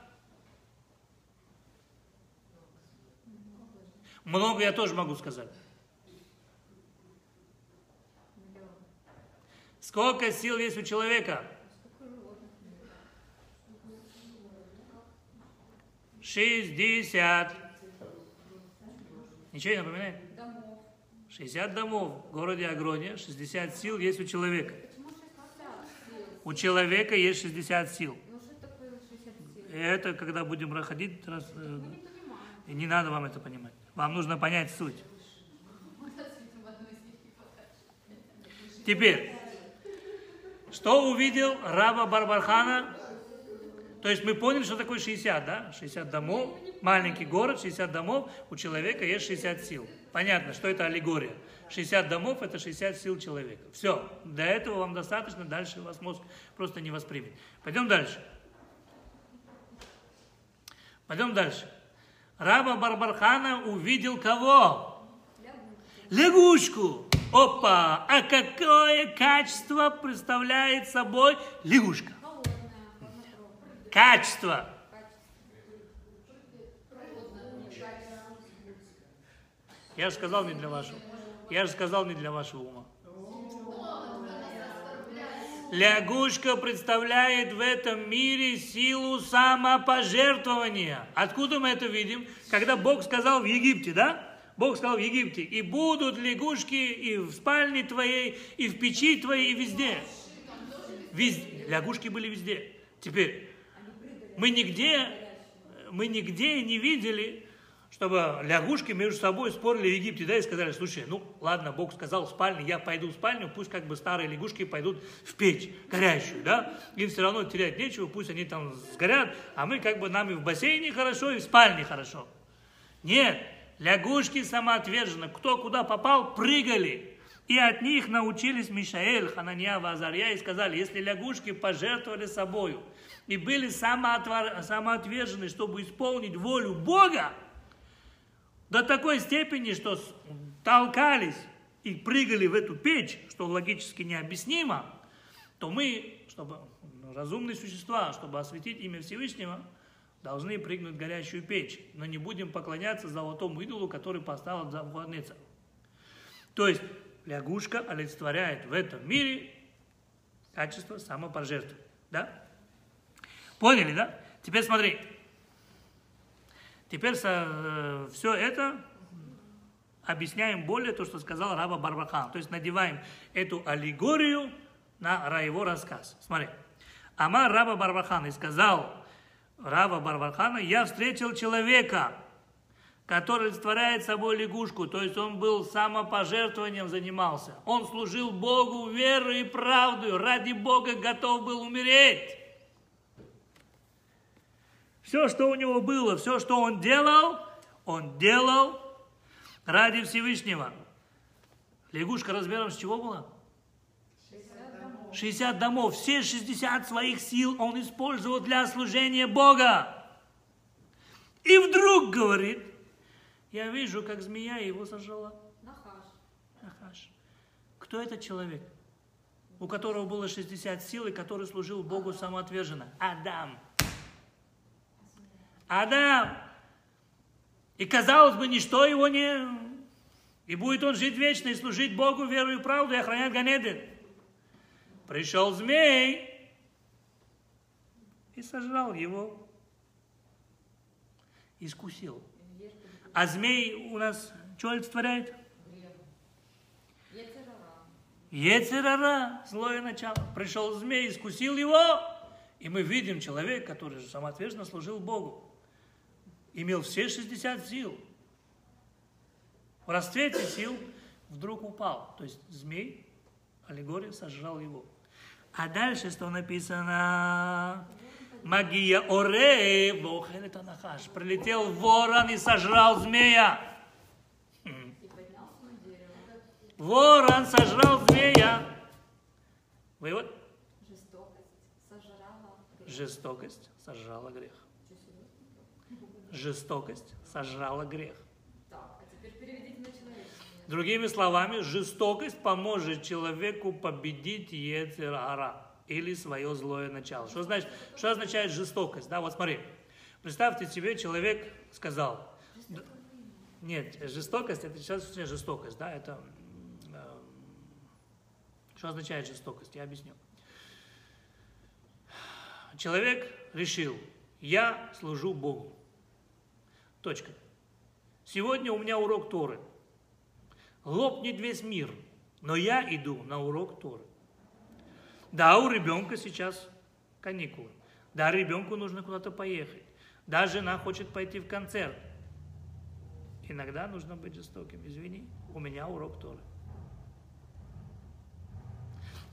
Много я тоже могу сказать. Сколько сил есть у человека? Шестьдесят. Ничего не напоминает? Домов. 60 домов в городе Агроне, 60 сил есть у человека. Почему 60 сил? У человека есть 60 сил. Что такое 60 сил? И это когда будем проходить, раз, э, Не и не надо вам это понимать. Вам нужно понять суть. Теперь, что увидел Раба Барбархана? То есть мы поняли, что такое 60, да? 60 домов, маленький город, 60 домов, у человека есть 60 сил. Понятно, что это аллегория. 60 домов – это 60 сил человека. Все, до этого вам достаточно, дальше вас мозг просто не воспримет. Пойдем дальше. Пойдем дальше. Раба Барбархана увидел кого? Лягушку. Опа! А какое качество представляет собой лягушка? Качество. Я же сказал не для вашего. Я же сказал не для вашего ума. Лягушка представляет в этом мире силу самопожертвования. Откуда мы это видим? Когда Бог сказал в Египте, да? Бог сказал в Египте, и будут лягушки и в спальне твоей, и в печи твоей, и везде. Везде. Лягушки были везде. Теперь, мы нигде, мы нигде не видели, чтобы лягушки между собой спорили в Египте, да, и сказали, слушай, ну ладно, Бог сказал в спальне, я пойду в спальню, пусть как бы старые лягушки пойдут в печь горящую, да, им все равно терять нечего, пусть они там сгорят, а мы как бы нам и в бассейне хорошо, и в спальне хорошо. Нет, лягушки самоотверженно, кто куда попал, прыгали. И от них научились Мишаэль, Ханания, Азарья и сказали, если лягушки пожертвовали собою и были самоотвержены, чтобы исполнить волю Бога, до такой степени, что толкались и прыгали в эту печь, что логически необъяснимо, то мы, чтобы разумные существа, чтобы осветить имя Всевышнего, должны прыгнуть в горящую печь, но не будем поклоняться золотому идолу, который поставил за владныца. То есть лягушка олицетворяет в этом мире качество самопожертвования. Да? Поняли, да? Теперь смотри. Теперь все это объясняем более то, что сказал Раба Барбахан. То есть надеваем эту аллегорию на его рассказ. Смотри. Амар Раба Барбахан и сказал Раба Барбахана, я встретил человека, который олицетворяет собой лягушку, то есть он был самопожертвованием занимался. Он служил Богу верой и правдой, ради Бога готов был умереть. Все, что у него было, все, что он делал, он делал ради Всевышнего. Лягушка размером с чего была? 60 домов. Все 60 своих сил он использовал для служения Бога. И вдруг говорит, я вижу, как змея его сожрала. Нахаш. Ахаш. Кто этот человек, у которого было 60 сил и который служил Богу самоотверженно? Адам. Адам. И казалось бы, ничто его не... И будет он жить вечно и служить Богу верою и правду и охранять Ганеден. Пришел змей и сожрал его. Искусил. А змей у нас что олицетворяет? Ецерара, злое начало. Пришел змей, искусил его, и мы видим человек, который же самоотверженно служил Богу. Имел все 60 сил. В расцвете сил вдруг упал. То есть змей, аллегория, сожрал его. А дальше что написано? Магия оре, вохел это нахаш. Прилетел ворон и сожрал змея. Хм. Ворон сожрал змея. Вывод? Жестокость сожрала. Жестокость сожрала грех. Жестокость сожрала грех. Так, а теперь переведите на человеческий. Другими словами, жестокость поможет человеку победить Ецерара или свое злое начало. Что значит, что означает жестокость? Да, вот смотри. Представьте себе, человек сказал, нет, жестокость, это сейчас означает жестокость, да, это, э, что означает жестокость, я объясню. Человек решил, я служу Богу. Точка. Сегодня у меня урок Торы. Лопнет весь мир, но я иду на урок Торы. Да, у ребенка сейчас каникулы. Да, ребенку нужно куда-то поехать. Да, жена хочет пойти в концерт. Иногда нужно быть жестоким. Извини, у меня урок Торы.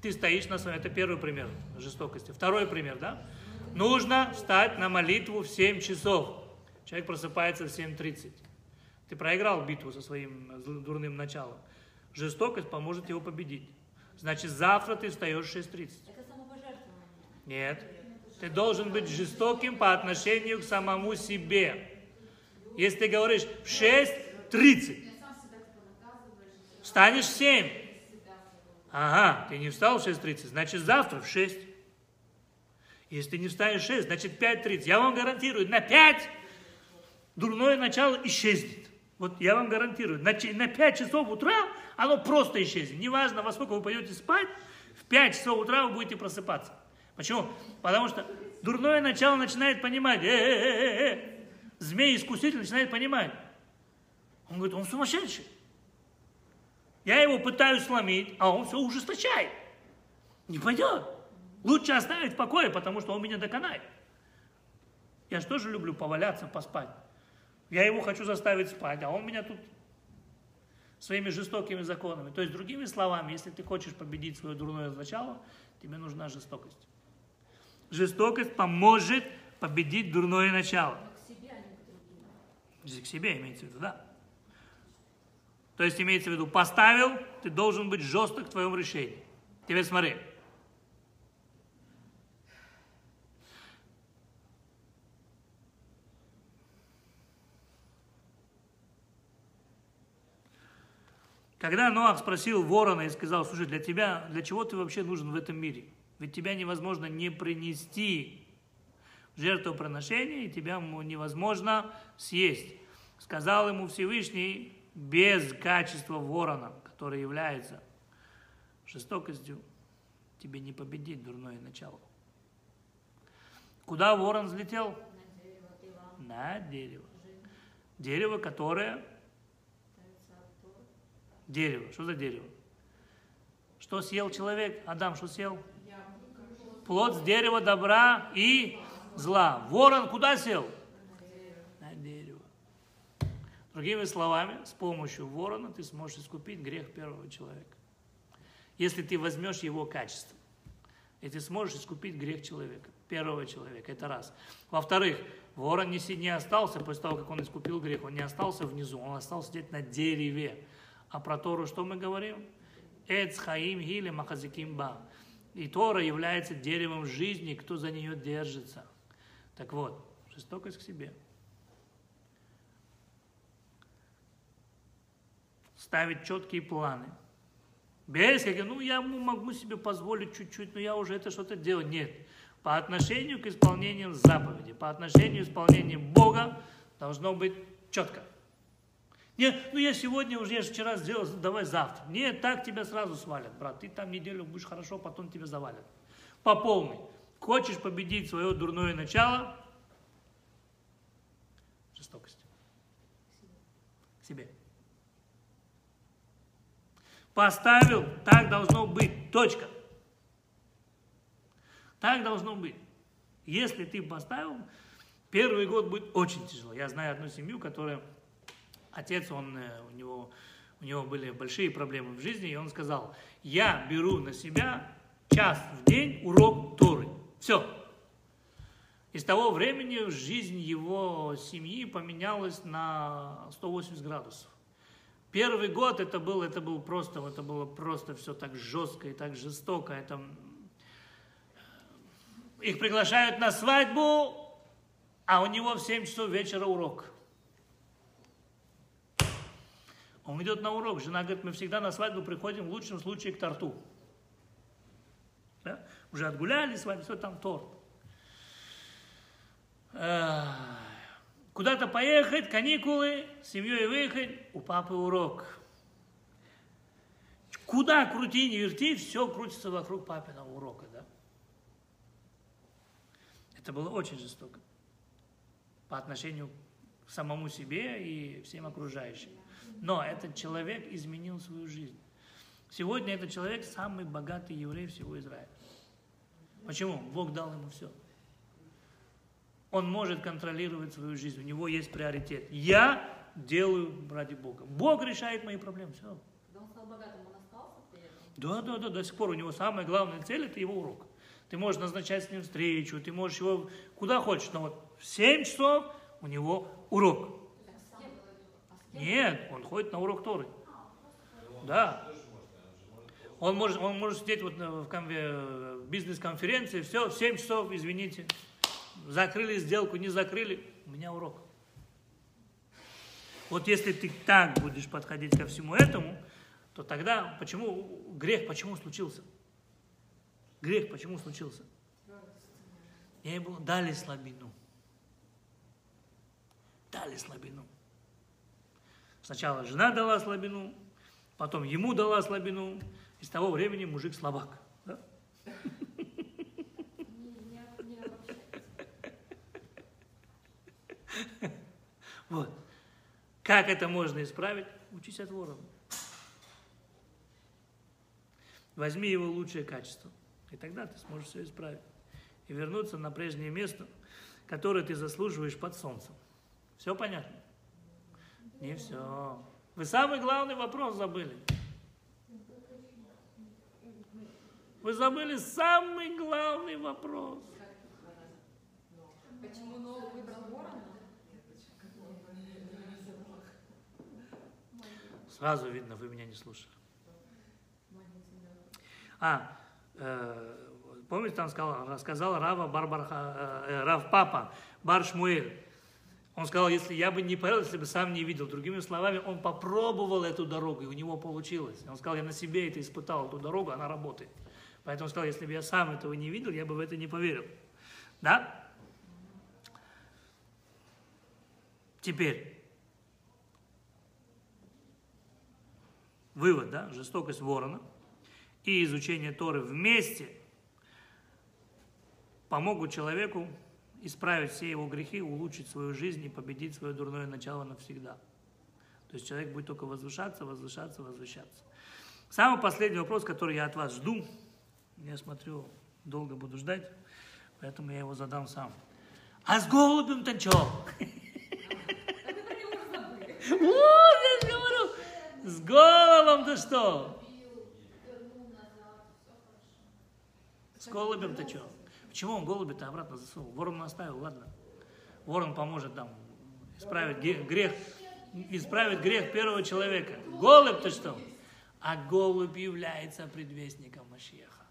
Ты стоишь на своем... Это первый пример жестокости. Второй пример, да? Нужно встать на молитву в 7 часов. Человек просыпается в 7.30. Ты проиграл битву со своим зл- дурным началом. Жестокость поможет его победить. Значит, завтра ты встаешь в 6.30. Это самопожертвование. Нет. Ты должен быть жестоким по отношению к самому себе. Если ты говоришь в 6.30, Я сам себя понаказываешь. встанешь в 7. Себя Ага, ты не встал в 6.30, значит завтра в 6. Если ты не встанешь в 6, значит в 5.30. Я вам гарантирую, на 5 дурное начало исчезнет. Вот я вам гарантирую, на, на 5 часов утра оно просто исчезнет. Неважно, во сколько вы пойдете спать, в 5 часов утра вы будете просыпаться. Почему? Потому что дурное начало начинает понимать, э-э-э-э, змей-искуситель начинает понимать. Он говорит, он сумасшедший. Я его пытаюсь сломить, а он все ужесточает. Не пойдет. Лучше оставить в покое, потому что он меня доконает. Я же тоже люблю поваляться, поспать. Я его хочу заставить спать, а он меня тут своими жестокими законами. То есть, другими словами, если ты хочешь победить свое дурное начало, тебе нужна жестокость. Жестокость поможет победить дурное начало. Но к себе, а К себе имеется в виду, да. То есть имеется в виду, поставил, ты должен быть жесток в твоем решении. Теперь смотри. Когда Ноах спросил ворона и сказал, слушай, для тебя, для чего ты вообще нужен в этом мире? Ведь тебя невозможно не принести жертвоприношение, и тебя невозможно съесть. Сказал ему Всевышний, без качества ворона, который является жестокостью, тебе не победить дурное начало. Куда ворон взлетел? На дерево, На дерево. Дерево, которое... Дерево. Что за дерево? Что съел человек? Адам что съел? Плод с дерева добра и зла. Ворон куда сел? На дерево. Другими словами, с помощью ворона ты сможешь искупить грех первого человека. Если ты возьмешь его качество, и ты сможешь искупить грех человека, первого человека, это раз. Во-вторых, ворон не, не остался после того, как он искупил грех, он не остался внизу, он остался сидеть на дереве. А про Тору что мы говорим? Эц хаим гиле махазиким ба. И Тора является деревом жизни, кто за нее держится. Так вот, жестокость к себе. Ставить четкие планы. Без каких, ну я могу себе позволить чуть-чуть, но я уже это что-то делаю. Нет. По отношению к исполнению заповеди, по отношению к исполнению Бога должно быть четко. Не, ну я сегодня уже, я же вчера сделал, давай завтра. Нет, так тебя сразу свалят, брат. Ты там неделю будешь хорошо, потом тебя завалят. По полной. Хочешь победить свое дурное начало? Жестокость. К себе. Поставил, так должно быть. Точка. Так должно быть. Если ты поставил, первый год будет очень тяжело. Я знаю одну семью, которая отец, он, э, у, него, у него были большие проблемы в жизни, и он сказал, я беру на себя час в день урок Торы. Все. И с того времени жизнь его семьи поменялась на 180 градусов. Первый год это был, это был просто, это было просто все так жестко и так жестоко. Это... Их приглашают на свадьбу, а у него в 7 часов вечера урок. Он идет на урок. Жена говорит, мы всегда на свадьбу приходим в лучшем случае к торту. Да? Уже отгуляли свадьбу, все там торт. Куда-то поехать, каникулы, с семьей выехать, у папы урок. Куда крути, не верти, все крутится вокруг папиного урока, да? Это было очень жестоко по отношению к самому себе и всем окружающим. Но этот человек изменил свою жизнь. Сегодня этот человек самый богатый еврей всего Израиля. Почему? Бог дал ему все. Он может контролировать свою жизнь, у него есть приоритет. Я делаю ради Бога. Бог решает мои проблемы. Все. Когда он стал богатым, он остался при этом? Да, да, да, до сих пор у него самая главная цель – это его урок. Ты можешь назначать с ним встречу, ты можешь его куда хочешь, но вот в 7 часов у него урок. Нет, он ходит на урок Торы. Да. Он может, он может сидеть вот в, в бизнес-конференции, все, в 7 часов, извините, закрыли сделку, не закрыли, у меня урок. Вот если ты так будешь подходить ко всему этому, то тогда почему грех почему случился? Грех почему случился? Ей было дали слабину. Дали слабину. Сначала жена дала слабину, потом ему дала слабину, и с того времени мужик слабак. Да? Вот. Как это можно исправить? Учись от ворона. Возьми его лучшее качество, и тогда ты сможешь все исправить. И вернуться на прежнее место, которое ты заслуживаешь под солнцем. Все понятно? Не все. Вы самый главный вопрос забыли. Вы забыли самый главный вопрос. Почему Нол выбрал ворона? Сразу видно, вы меня не слушали. А, э, помните, там сказал, рассказал Рава Барбарха, э, Рав Папа, Бар Шмуэль. Он сказал, если я бы не поверил, если бы сам не видел. Другими словами, он попробовал эту дорогу, и у него получилось. Он сказал, я на себе это испытал, эту дорогу, она работает. Поэтому он сказал, если бы я сам этого не видел, я бы в это не поверил. Да? Теперь. Вывод, да? Жестокость ворона и изучение Торы вместе помогут человеку исправить все его грехи, улучшить свою жизнь и победить свое дурное начало навсегда. То есть человек будет только возвышаться, возвышаться, возвышаться. Самый последний вопрос, который я от вас жду, я смотрю, долго буду ждать, поэтому я его задам сам. А с голубем-то что? Вот, я говорю, с голубем-то что? С голубем-то что? Почему он голуби-то обратно засунул? Ворон оставил, ладно. Ворон поможет нам исправить грех, исправить грех первого человека. Голубь-то что? А голубь является предвестником Машеха.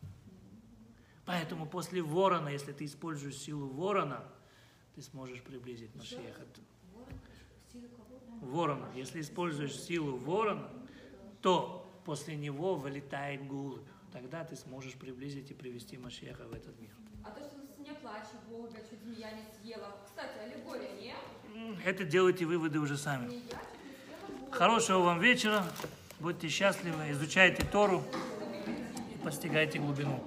Поэтому после ворона, если ты используешь силу ворона, ты сможешь приблизить Машеха. Ворона. Если используешь силу ворона, то после него вылетает голубь. Тогда ты сможешь приблизить и привести Машеха в этот мир. А то, что не плачь, голубя чуть змея не съела. Кстати, аллегория, не? это делайте выводы уже сами. Хорошего вам вечера, будьте счастливы, изучайте Тору и постигайте глубину.